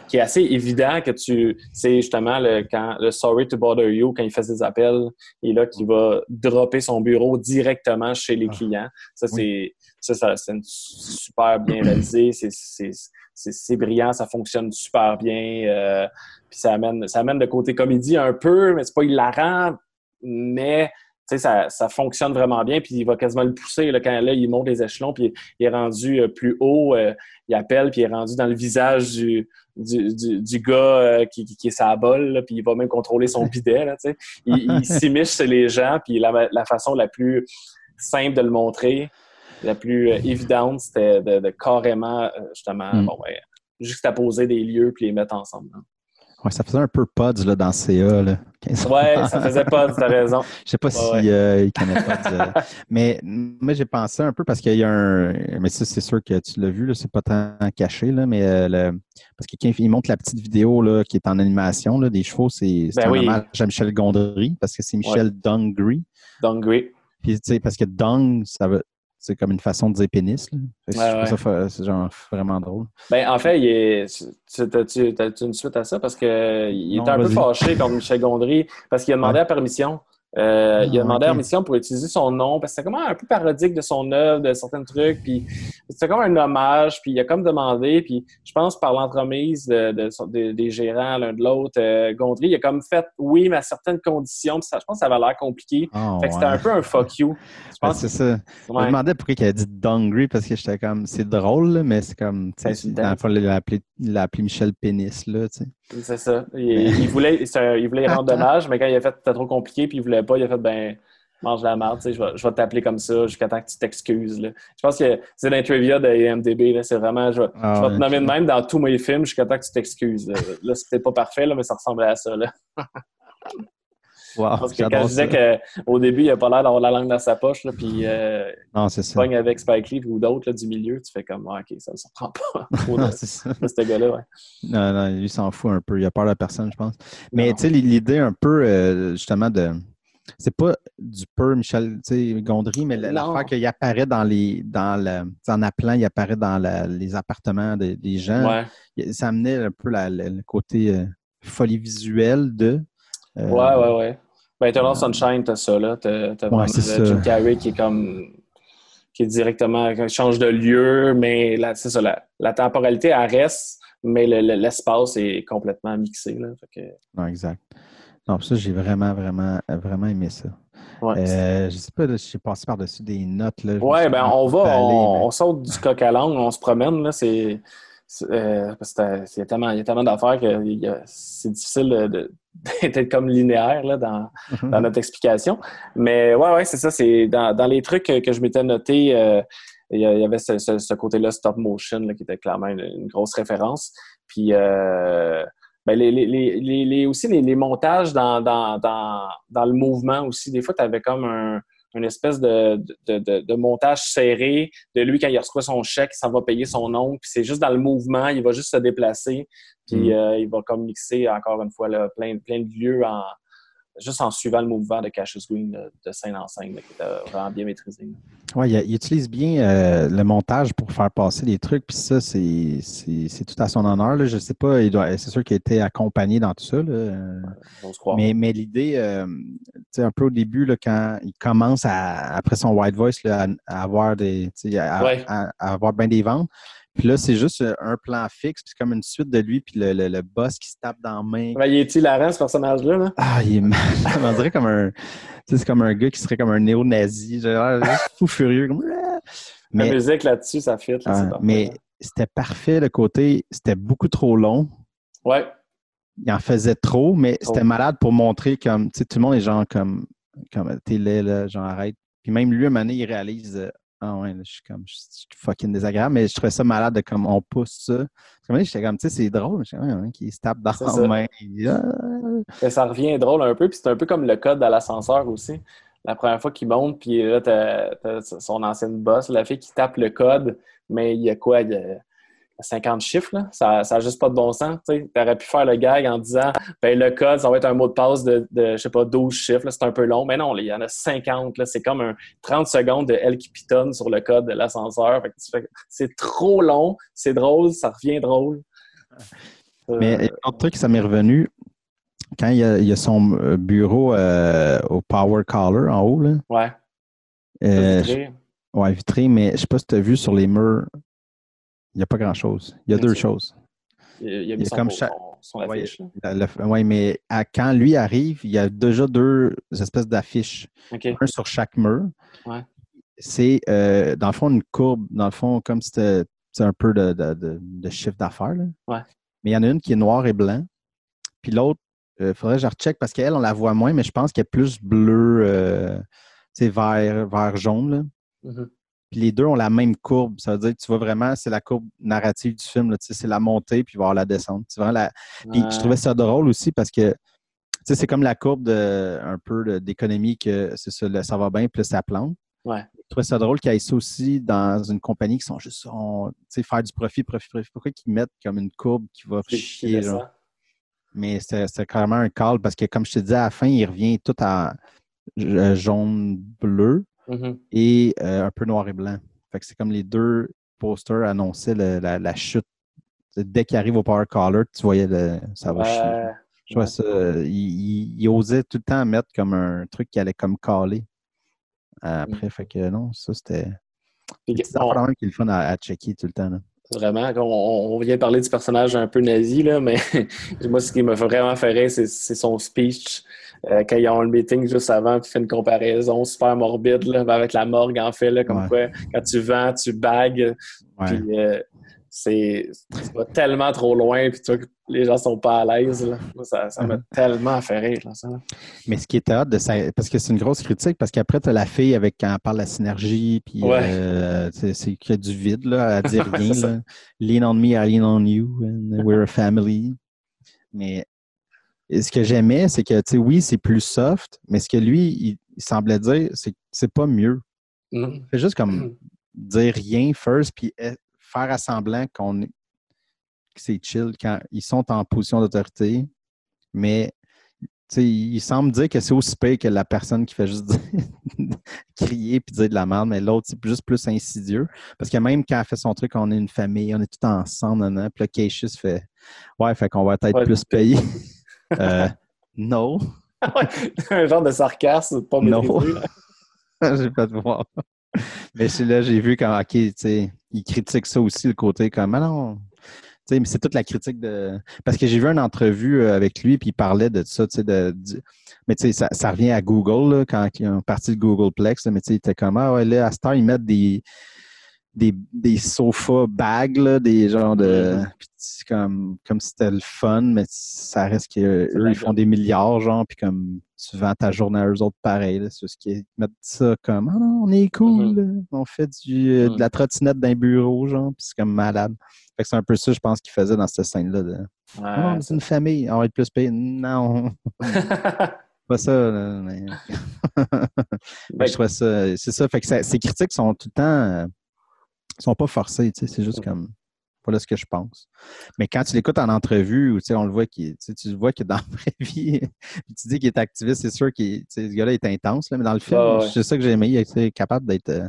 qui est assez évident que tu. C'est justement le, quand, le Sorry to Bother You, quand il fait ses appels, et là, qui va dropper son bureau directement chez les Ah. clients. Ça, c'est ça, ça, c'est super bien réalisé. C'est- C'est c'est- c'est brillant, ça fonctionne super bien. euh, puis ça amène, ça amène le côté comédie un peu, mais c'est pas hilarant. Mais ça, ça fonctionne vraiment bien, puis il va quasiment le pousser. Là, quand là, il monte les échelons, puis il est rendu euh, plus haut, euh, il appelle, puis il est rendu dans le visage du, du, du, gars euh, qui, qui, est sa bol, puis il va même contrôler son bidet. Là, il il s'immisce chez les gens, puis la, la façon la plus simple de le montrer, la plus évidente, c'était de, carrément, justement, mm. bon, ouais, juxtaposer des lieux puis les mettre ensemble. Ouais, ça faisait un peu pods là, dans CA. Là. Ouais, ça faisait pods, t'as raison. Je sais pas s'il si euh, connaît pods. Euh. mais moi, j'ai pensé un peu parce qu'il y a un. Mais ça, c'est sûr que tu l'as vu, c'est pas tant caché, là, mais euh, le... parce que quand il montre la petite vidéo là, qui est en animation là, des chevaux, c'est ben un oui. hommage à Michel Gondry parce que c'est Michel ouais. Dongry. Dongry. Puis, tu sais, parce que Dong, ça veut, c'est comme une façon de dire pénis. Là. ça c'est genre vraiment drôle. Ben, en fait, il tu as, une suite à ça? Parce qu'il était un peu fâché contre Michel Gondry parce qu'il a demandé la permission. Euh, il a ah, demandé okay. mission pour utiliser son nom parce que c'était comme un peu parodique de son œuvre, de certains trucs. Puis c'était comme un hommage. Puis il a comme demandé. Puis je pense par l'entremise de, des gérants l'un de l'autre, euh, Gondry, il a comme fait oui, mais à certaines conditions. Puis ça, je pense que ça avait l'air compliqué. Oh, fait que c'était un peu un fuck you. Ben, c'est ça. Je me demandais pourquoi il a dit Dongry parce que j'étais comme c'est drôle, mais c'est comme. Dans le il l'a appelé, appelé, Michel Pénis. Là, tu sais. C'est ça. Il, voulait, il voulait rendre hommage, mais quand il a fait c'était trop compliqué, puis il voulait pas, il a fait ben mange la merde, je vais, je vais t'appeler comme ça jusqu'à temps que tu t'excuses. Je pense que c'est l'interview de IMDB, c'est vraiment, je vais, ah je vais te nommer de même dans tous mes films jusqu'à temps que tu t'excuses. Là, là c'était pas parfait, là, mais ça ressemblait à ça. Là. Parce que quand je disais qu'au début, il n'a pas l'air d'avoir la langue dans sa poche, là, puis euh, non, c'est ça. avec Spike Lee ou d'autres du milieu, tu fais comme OK, ça ne surprend pas. c'est ça. Ce gars-là, ouais. Non, non, lui s'en fout un peu. Il a peur de personne, je pense. Mais tu sais, l'idée un peu euh, justement de. C'est pas du peu Michel Gondry, mais l'affaire qu'il apparaît dans les. dans le, en appelant, il apparaît dans les appartements des gens. Ouais. Ça amenait un peu le côté euh, folie visuelle de. ouais, ouais, ouais. Ben, Eternal Sunshine, t'as ça, là. T'as as ouais, Jim Carrey qui est comme. qui est directement. qui change de lieu, mais c'est ça. La, la, temporalité, elle reste, mais l'espace est complètement mixé, là. Fait que... Non, exact. Non, ça, j'ai vraiment, vraiment, vraiment aimé ça. Ouais, euh, je sais pas, j'ai passé par-dessus des notes. Là, ouais, ben on va, on, on, saute du coq à langue, on se promène, là, c'est euh, parce qu'il y a tellement, tellement d'affaires que c'est difficile d'être comme linéaire là, dans, mm-hmm. dans, notre explication. Mais ouais, ouais, c'est ça. C'est dans, dans, les trucs que je m'étais noté, euh, il y avait ce, ce, côté-là stop motion là, qui était clairement une, grosse référence. Puis euh, ben les, les, les, aussi les, montages dans, dans, dans, le mouvement aussi. Des fois, tu avais comme un une espèce de, de, de, montage serré de lui quand il reçoit son chèque, ça va payer son oncle, puis c'est juste dans le mouvement, il va juste se déplacer, puis mm. euh, il va comme mixer encore une fois là, plein, plein de lieux en, juste en suivant le mouvement de Cassius Green de, scène en scène, qui était vraiment bien maîtrisé. Oui, il, utilise bien euh, le montage pour faire passer les trucs, puis ça, c'est tout à son honneur. Là. Je ne sais pas, c'est sûr qu'il a été accompagné dans tout ça. Là. mais, mais l'idée, euh, sais, un peu au début, là, quand il commence à, après son white voice à, avoir des à, avoir bien des ventes, puis là, c'est juste euh, un plan fixe, puis comme une suite de lui, puis le, le, boss qui se tape dans la main. Ben, il est hilarant, ce personnage-là. Là? Ah, il est mal. On dirait comme un. c'est comme un gars qui serait comme un néo-nazi. Genre, fou furieux. Comme... Mais, La musique là-dessus, ça fit. Là, ah, mais c'était parfait, le côté. C'était beaucoup trop long. Ouais. Il en faisait trop, mais c'était malade pour montrer comme. Tu sais, tout le monde est genre comme. Comme, t'es laid, là, genre arrête. Puis même lui, à un moment donné, il réalise. Ah ouais, je suis comme, je suis fucking désagréable, mais je trouvais ça malade de comme on pousse ça. J'étais comme, tu sais, c'est drôle, je sais qui se tape dans la main. Ah. Ça revient drôle un peu, puis c'est un peu comme le code à l'ascenseur aussi. La première fois qu'il monte, puis là, t'as son ancienne boss, la fille qui tape le code, mais il y a quoi? Il y a 50 chiffres, là. ça n'a juste pas de bon sens. Tu aurais pu faire le gag en disant ben, le code, ça va être un mot de passe de, de je sais pas, 12 chiffres, c'est un peu long. Mais non, il y en a 50. C'est comme un 30 secondes de elle qui pitonne sur le code de l'ascenseur. C'est trop long, c'est drôle, ça revient drôle. Mais euh, un autre truc, ça m'est revenu quand il y, a, il y a son euh, bureau euh, au Power Caller en haut. Là. Ouais. Euh, vitré. ouais, vitré, mais je sais pas si tu as vu sur les murs il n'y a pas grand-chose. Il y a deux choses. Il y a, comme son affiche. Oui, mais quand lui arrive, il y a déjà deux espèces d'affiches. Un sur chaque mur. C'est, euh, dans le fond, une courbe, dans le fond, comme c'était un peu de, chiffre d'affaires. Mais il y en a une qui est noire et blanc. Puis l'autre, il euh, faudrait que je recheck parce qu'elle, on la voit moins, mais je pense qu'elle est plus bleu, c'est vert, vert jaune. Mm-hmm. Puis les deux ont la même courbe. Ça veut dire que tu vois vraiment, c'est la courbe narrative du film. C'est la montée, puis voir la descente. La... Puis je trouvais ça drôle aussi parce que c'est comme la courbe de, un peu d'économie que ça, ça va bien, puis ça plante. Ouais. Je trouvais ça drôle qu'il y ait ça aussi dans une compagnie qui sont juste sais, faire du profit, profit, profit. Pourquoi qu'ils mettent comme une courbe qui va chier? Mais c'est carrément un call parce que, comme je te disais, à la fin, il revient tout à euh, Mm-hmm. et euh, un peu noir et blanc. Fait que c'est comme les deux posters annonçaient la, chute. Dès qu'il arrive au Power Collar, tu voyais le, ça va chier. Je vois ça. Il, osait tout le temps mettre comme un truc qui allait comme caler. Après, mm. fait que non, ça c'était. C'est vraiment qui est le fun à, checker tout le temps. Vraiment, on, vient parler du personnage un peu nazi, là, mais moi, ce qui m'a vraiment fait rire, c'est son speech euh, quand ils ont le meeting juste avant, puis fait une comparaison super morbide là, avec la morgue, en fait, là, comme quoi, quand tu vends, tu bagues. Puis euh, c'est tellement trop loin, puis tu vois que les gens sont pas à l'aise. Ça m'a uh-huh. tellement fait rire. ça. Mais ce qui est hâte de ça, parce que c'est une grosse critique, parce qu'après, tu as la fille avec quand elle parle de la synergie, puis euh, c'est qu'il y a du vide, là, à dire rien. là. Lean on me, I lean on you, and we're a family. Mais ce que j'aimais, c'est que, tu sais, oui, c'est plus soft, mais ce que lui, il, semblait dire, c'est que c'est pas mieux. Mm. C'est juste comme dire rien first, puis eh, faire à semblant qu'on que c'est chill quand ils sont en position d'autorité, mais il semble dire que c'est aussi pire que la personne qui fait juste crier puis dire de la merde, mais l'autre, c'est juste plus insidieux. Parce que même quand elle fait son truc, on est une famille, on est tout ensemble, puis le Cassius fait Ouais, fait qu'on va être plus payé. Euh, non. un genre de sarcasme, pas maîtrisé. Non. j'ai pas de voir. Mais là, j'ai vu quand, OK, tu sais, il critique ça aussi, le côté comme, ah non. sais, mais c'est toute la critique de. Parce que j'ai vu une entrevue euh, avec lui, puis il parlait de ça, tu sais, de, Mais tu sais, ça, ça, revient à Google, là, quand ils ont parti de Googleplex, mais tu sais, il était comme, ah ouais, là, à Star, ils mettent des des, des sofas bags, là, des genres de. Mm-hmm. comme, comme si c'était le fun, mais ça reste qu'eux, ils font des milliards, genre, puis comme tu vends ta journée à eux autres pareil. C'est ce qui est mettre ça comme non, on est cool, mm-hmm. on fait du, euh, de la mm. trottinette d'un bureau, genre, puis c'est comme malade. Fait que c'est un peu ça, je pense, qu'il faisait dans cette scène-là. De... Ah, c'est une famille, on va être plus payé. Non. pas ça. mais... je trouvais ça. C'est ça. Fait que ces critiques sont tout le temps euh, ils sont pas forcés, tu sais, c'est juste comme voilà ce que je pense. Mais quand tu l'écoutes en entrevue, tu sais, on le voit qu'il, tu vois que dans la vraie vie, tu dis qu'il est activiste, c'est sûr que ce gars-là est intense, là, mais dans le film, c'est ça que j'ai aimé, il est capable d'être euh,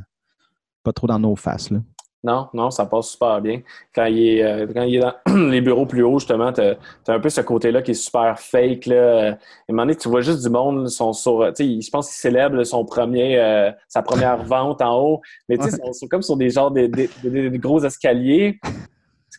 pas trop dans nos faces. Là. Non, non, ça passe super bien. Quand il est, euh, quand il est dans les bureaux plus hauts, justement, tu as, un peu ce côté-là qui est super fake. Là. À un moment donné, tu vois juste du monde, sont sur, je pense qu'il célèbre son premier, euh, sa première vente en haut, mais tu sais, c'est comme sur des genres de, gros escaliers.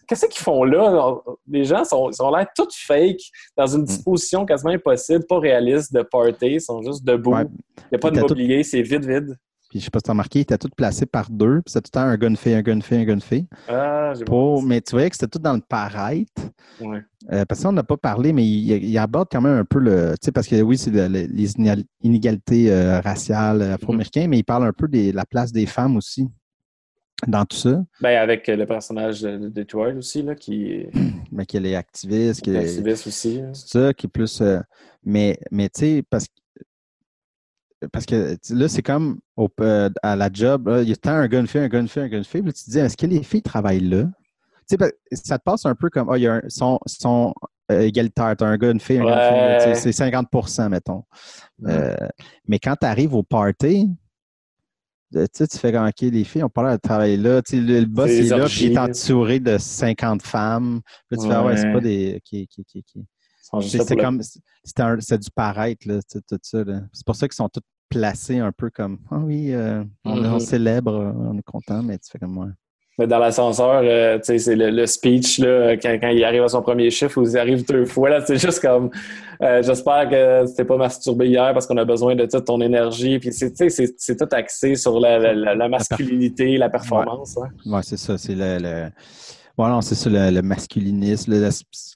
Qu'est-ce qu'ils font là? Les gens sont, sont l'air tout fake, dans une mm. disposition quasiment impossible, pas réaliste de party, ils sont juste debout. Il n'y a pas de mobilier, c'est vide, vide. Puis je sais pas si tu as remarqué, il était tout placé par deux. Puis c'était tout le temps un gun fait, un gun fait, un gun fait. Ah, j'ai Pour... Mais tu voyais que c'était tout dans le paraître. Ouais. Euh, parce qu'on n'a pas parlé, mais il, aborde quand même un peu le. Tu sais, parce que oui, c'est les inégalités euh, raciales euh, afro-américaines, mais il parle un peu de la place des femmes aussi dans tout ça. Ben, avec le personnage de Detroit aussi, là, qui. Mais qui est activiste. Qui est activiste aussi. Hein. Ça, qui est plus. mais, mais tu sais, parce que parce que là, c'est comme euh, à la job, il y a tant un gun fait, un gun fait, un gun fait. Puis tu te dis, est-ce que les filles travaillent là? Tu sais, ça te passe un peu comme, oh, il y a un, son, son euh, égalitaire, tu as un gun fait, un gun fait, c'est 50% mettons. Euh, mais quand tu arrives au party, tu sais, tu fais comme, OK, les filles ont pas l'air de travailler là. Tu sais, le, boss est, là, puis il est entouré de 50 femmes. Puis tu fais, ah ouais, c'est pas des. C'est comme c'est du paraître, là, tout ça. C'est pour ça qu'ils sont tous placés un peu comme Ah oui, euh, on, mm-hmm. célèbre, on est content, mais tu fais comme moi. Mais dans l'ascenseur, euh, tu sais, c'est le, le speech, là, quand, quand il arrive à son premier chiffre, ou il arrive deux fois, là, c'est juste comme, euh, j'espère que c'était pas masturbé hier parce qu'on a besoin de toute ton énergie. Puis, c'est, tout axé sur la, la, la- la masculinité, la performance. hein. Ouais, c'est ça. C'est le. le... Ouais, non, c'est ça, le, le masculinisme, le-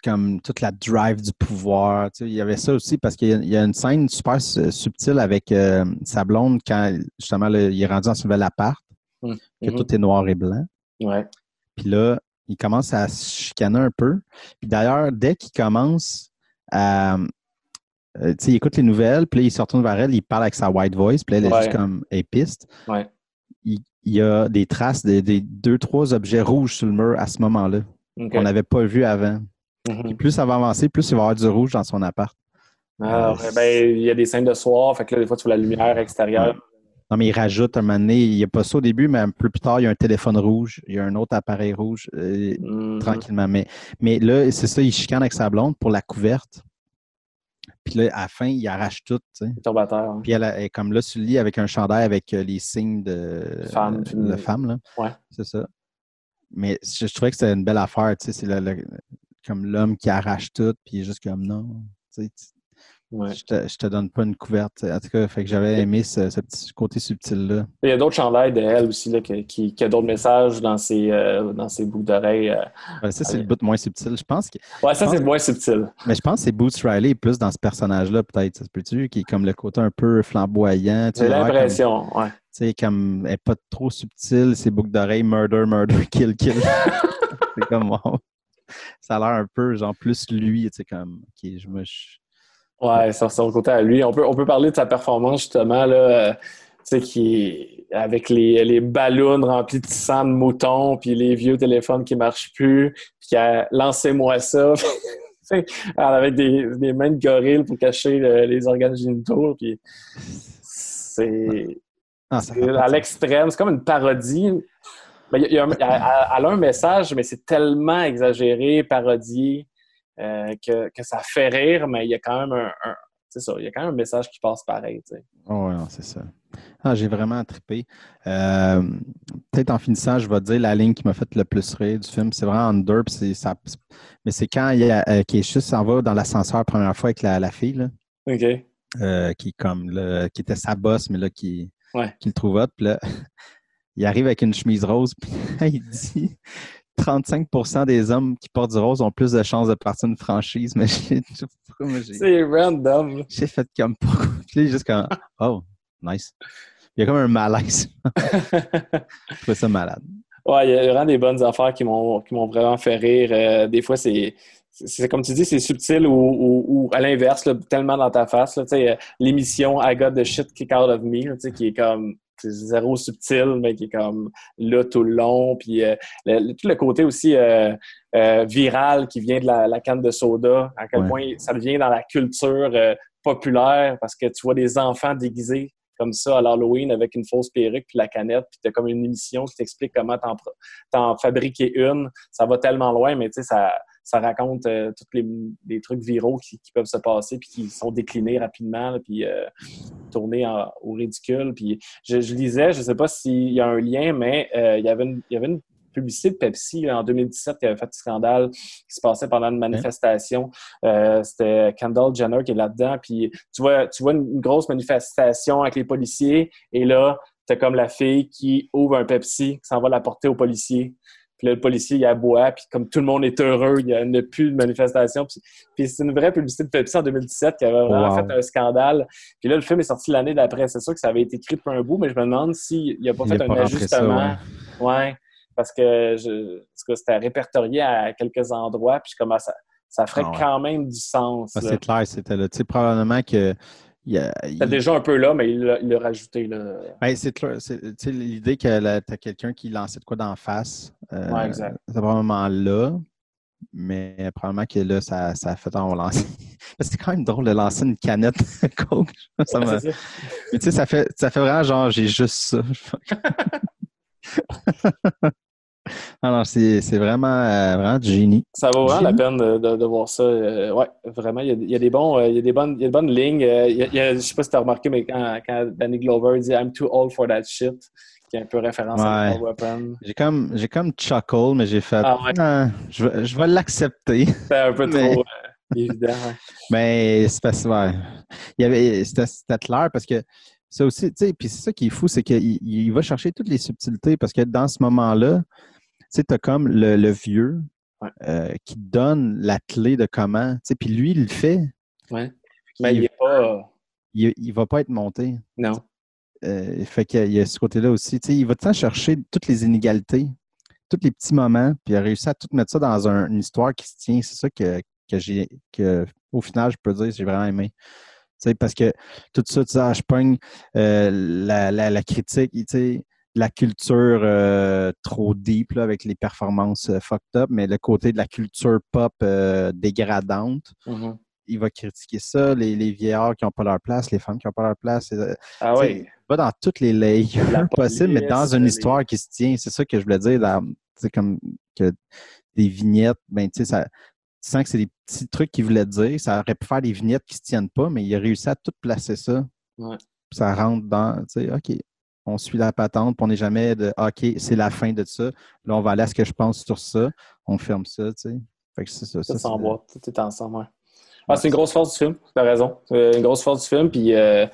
comme toute la drive du pouvoir. tu sais. il y avait ça aussi parce qu'il y y a une scène super su- subtile avec euh, sa blonde quand justement il est rendu dans son nouvel appart, que tout est noir et blanc. Ouais. Puis là, il commence à se chicaner un peu. Puis d'ailleurs, dès qu'il commence à. euh, il écoute les nouvelles, puis là, il se retourne vers elle, il parle avec sa white voice, puis là, elle est Ouais. juste comme elle est piste. Ouais. Il, y a des traces de- des deux, trois objets rouges sur le mur à ce moment-là, qu'on n'avait pas vu avant. Mhm. Puis plus ça va avancer, plus il va y avoir du rouge dans son appart. Ah, ouais, ben, il y a des scènes de soir, fait que là, des fois, tu vois la lumière extérieure. Non, mais il rajoute un moment donné, il n'y a pas ça au début, mais un peu plus tard, il y a un téléphone rouge, il y a un autre appareil rouge. euh, Mhm. tranquillement. Mais, mais là, c'est ça, il chicane avec sa blonde pour la couverte. Puis là, à la fin, il arrache tout. tu sais. Hein. Puis elle, elle est comme là sur le lit avec un chandail avec euh, les signes de Femme, euh, de femme. Là. Ouais. C'est ça. Mais je, je trouvais que c'était une belle affaire. Tu sais, c'est le- le- comme l'homme qui arrache tout, puis il est juste comme non. tu sais, tu- Ouais. Je, te, je te donne pas une couverte. En tout cas, fait que j'avais aimé ce, ce petit côté subtil-là. Il y a d'autres chandails de elle aussi, là, qui, qui, qui a d'autres messages dans ses, euh, dans ses boucles d'oreilles. euh. Ouais, ça, c'est le bout moins subtil. Je pense que. Ouais, ça, pense- c'est moins subtil. Mais je pense que c'est Boots Riley est plus dans ce personnage-là, peut-être. Ça se peut-tu? Qui est comme le côté un peu flamboyant. J'ai comme- l'impression, ouais. Tu sais, comme elle n'est pas trop subtile, ses boucles d'oreilles, murder, murder, kill, kill. c'est comme wow. Ça a l'air un peu genre plus lui, tu sais, comme ok, je me. je- Ouais, ça son côté à lui. On peut, on peut parler de sa performance, justement, là, euh, tu sais, qui avec les, les ballons remplis de sang de mouton, puis les vieux téléphones qui marchent plus, puis qui a lancé-moi ça. Avec des, des mains de gorille pour cacher le- les organes génitaux, puis c'est à l'extrême. C'est comme une parodie. Mais il y a- il y a elle a un message, mais c'est tellement exagéré, parodié, euh, que, que ça fait rire, mais il y a quand même un, ça, il y a quand même un message qui passe pareil. tu sais. Oh, ouais, c'est ça. Ah, j'ai vraiment trippé. Euh, Peut-être en finissant, je vais te dire la ligne qui m'a fait le plus rire du film. C'est vraiment Under, ça. Mais c'est quand il y a euh, Keisha s'en va dans l'ascenseur la première fois avec la, la fille, là. OK. euh, qui comme là, qui était sa bosse, mais là, qui, Ouais. qui le trouve hot. Puis là, il arrive avec une chemise rose, puis il dit 35% des hommes qui portent du rose ont plus de chances de partir une franchise. Mais j'ai C'est random. j'ai fait comme pourquoi. Puis juste comme Oh, nice. Il y a comme un malaise. Je trouvais ça malade. Ouais, il y a vraiment des bonnes affaires qui m'ont vraiment fait rire. Euh, des fois, c'est c'est comme tu dis, c'est subtil ou, ou- ou à l'inverse, tellement dans ta face. euh, L'émission I Got the Shit Kick Out of Me, là, qui est comme zéro subtil, mais qui est comme là tout le long. Puis euh, le- tout le côté aussi euh, euh, viral qui vient de la, la canne de soda, à quel Ouais. point ça devient dans la culture populaire parce que tu vois des enfants déguisés comme ça à l'Halloween avec une fausse perruque puis la canette, puis t'as comme une émission qui t'explique comment t'en fabriquer une. Ça va tellement loin, mais tu sais, ça, ça raconte euh, tous les, les trucs viraux qui, qui peuvent se passer puis qui sont déclinés rapidement, là, puis euh, tournés en- au ridicule. Puis je, je lisais, je sais pas s'il y a un lien, mais euh, il y avait une, il y avait une publicité de Pepsi là, en 2017 qui avait fait un scandale qui se passait pendant une manifestation. Euh, C'était Kendall Jenner qui est là-dedans. Puis tu vois, tu vois une, une grosse manifestation avec les policiers et là, t'as comme la fille qui ouvre un Pepsi, qui s'en va l'apporter aux policiers. Puis là, le policier, il aboie, puis comme tout le monde est heureux, il n'y a, plus de manifestation. Puis, puis c'est une vraie publicité de Pepsi en 2017 qui avait vraiment Wow. fait un scandale. Puis là, le film est sorti l'année d'après. C'est sûr que ça avait été écrit pour un bout, mais je me demande s'il n'a pas Il fait a un pas rentré ça, ajustement. ouais. ouais. parce que je, c'était répertorié à quelques endroits, puis comment ça, ça ferait Ah ouais. quand même du sens. Ah, c'est clair, c'était là. Tu sais, probablement que. Il y a- C'était il- déjà un peu là, mais il l'a rajouté. Là. Ben, c'est clair. c'est- tu sais, L'idée que tu as quelqu'un qui lançait de quoi d'en face. euh, Ouais, exact. C'est probablement là. Mais probablement que là, ça, ça a fait en lancer. C'est quand même drôle de lancer une canette Coke. Ouais, ça. Mais tu sais, ça fait, ça fait vraiment genre, j'ai juste ça. non, c'est vraiment, euh, vraiment du génie. Ça vaut vraiment la peine de, de- de voir ça. Euh, ouais, vraiment, il y a, il y a des bons, euh, il y a des bonnes, il y a des bonnes lignes. Euh, il y a- il y a- je sais pas si tu as remarqué, mais quand, quand Danny Glover dit I'm too old for that shit, qui est un peu référence à Ouais. Weapon. J'ai comme, comme chuckle, mais j'ai fait. Ah ouais. Ah, je, vais- je vais l'accepter. C'est un peu Mais- trop évident. ouais. Mais c'est parce ouais. Il y avait, c'était, clair parce que ça aussi, tu sais, puis c'est ça qui est fou, c'est qu'il il- il va chercher toutes les subtilités parce que dans ce moment-là, tu sais, t'as comme le, le vieux Ouais. euh, qui donne la clé de comment, tu sais, puis lui, il le fait. Ouais. Puis Mais il il, est pas. il, il va pas être monté. Non. Euh, fait qu'il y y a ce côté-là aussi. Tu sais, il va tout le temps chercher toutes les inégalités, tous les petits moments, puis il a réussi à tout mettre ça dans un- une histoire qui se tient. C'est ça que, que j'ai, que au final, je peux dire, j'ai vraiment aimé. Tu sais, parce que tout ça, tu sais, ah, je pogne euh, la, la, la critique, tu sais, la culture euh, trop deep là, avec les performances euh, fucked up, mais le côté de la culture pop euh, dégradante, Mhm. il va critiquer ça, les, les vieillards qui n'ont pas leur place, les femmes qui n'ont pas leur place. euh, Ah oui. va dans toutes les layers La possibles, mais dans une les- histoire qui se tient. C'est ça que je voulais dire. sais, comme que des vignettes, ben, tu sais, ça, tu sens que c'est des petits trucs qu'il voulait dire. Ça aurait pu faire des vignettes qui ne se tiennent pas, mais il a réussi à tout placer ça. Ouais. Ça rentre dans, tu sais, OK, on suit la patente, puis on n'est jamais de, OK, c'est la fin de ça. Là, on va aller à ce que je pense sur ça. On ferme ça, tu sais. Fait que c'est ça. ça Tout c'est- s'emboîte, tout est ensemble. Ah, c'est une grosse force du film, tu as raison. C'est une grosse force du film, puis euh,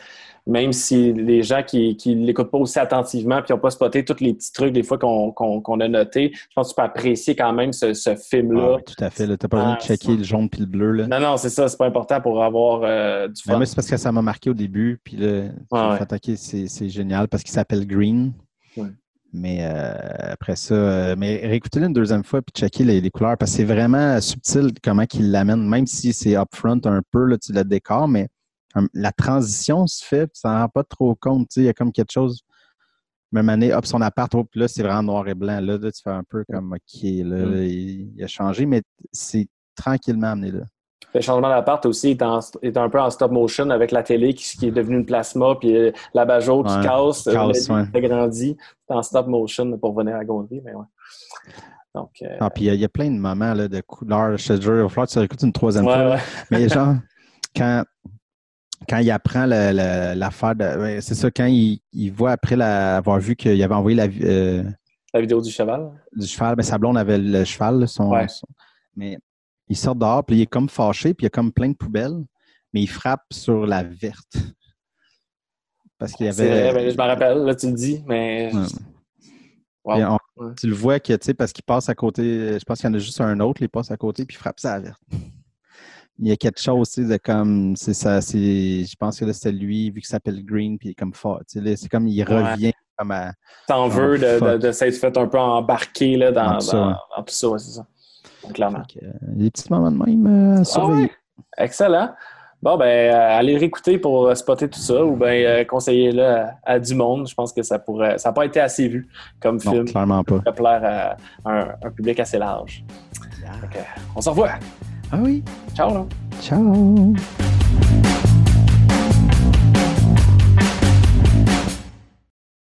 même si les gens qui ne l'écoutent pas aussi attentivement puis n'ont pas spoté tous les petits trucs des fois qu'on a notés, je pense que tu peux apprécier quand même ce, ce Ah film-là. oui, tout à fait. Tu n'as pas besoin de Ah, checker le jaune puis le bleu. Là. Non, non, c'est ça, c'est pas important pour avoir euh, du Mais fun. moi, c'est parce que ça m'a marqué au début. Puis là, Ouais, c'est génial parce qu'il s'appelle Green. Ouais. Mais euh, après ça, euh, mais réécoutez-le une deuxième fois puis checker les, les couleurs parce que c'est vraiment subtil comment il l'amène, même si c'est upfront un peu, là, tu le décors, mais hum, la transition se fait, puis ça n'en rend pas trop compte. Il y a comme quelque chose. Même année, hop, son appart, hop, là, c'est vraiment noir et blanc. Là, là, tu fais un peu comme OK, là, Mm. là, il, il a changé, mais c'est tranquillement amené là. Le changement d'appart aussi est, en- est un peu en stop motion avec la télé qui, qui est devenue une plasma, puis euh, la Bajo qui Ouais, casse, euh, ouais. qui agrandit. C'est en stop motion pour venir à Gondry, mais ouais. Donc, euh, Ah, puis il y a- il y, a plein de moments là, de couleurs. Je te jure, il va falloir que tu réécoutes une troisième ouais, fois. Mais genre, quand, quand il apprend l'affaire de. ouais, c'est ça, quand il, il voit après la- avoir vu qu'il avait envoyé la, euh, La vidéo du cheval. du cheval, mais sa blonde avait le cheval, son- mais il sort dehors, puis il est comme fâché, puis il y a comme plein de poubelles, mais il frappe sur la verte. Parce qu'il y C'est vrai, avait. ben, je me rappelle, là, tu le dis, mais. Ouais. Wow. Puis on- Ouais. Tu le vois que, tu sais, parce qu'il passe à côté, je pense qu'il y en a juste un autre, il passe à côté, puis il frappe ça à la verte. Il y a quelque chose, tu sais, de comme, c'est ça, c'est, je pense que là, c'était lui, vu qu'il s'appelle Green, puis il est comme fort, tu sais, c'est comme, il Ouais. revient comme à, T'en veux de, de, s'être fait un peu embarquer là, dans, Dans tout ça, dans- ouais. dans tout ça, ouais, c'est ça. Clairement. Que, euh, des petits moments de même euh, surveillés. Excellent. Bon, ben, euh, allez réécouter pour spotter tout ça ou bien conseiller-le à, à du monde. Je pense que ça pourrait. Ça n'a pas été assez vu comme Non, film. clairement pas. Ça pourrait plaire à un, un public assez large. Donc, on se revoit. Ah oui, Ciao, là. ciao!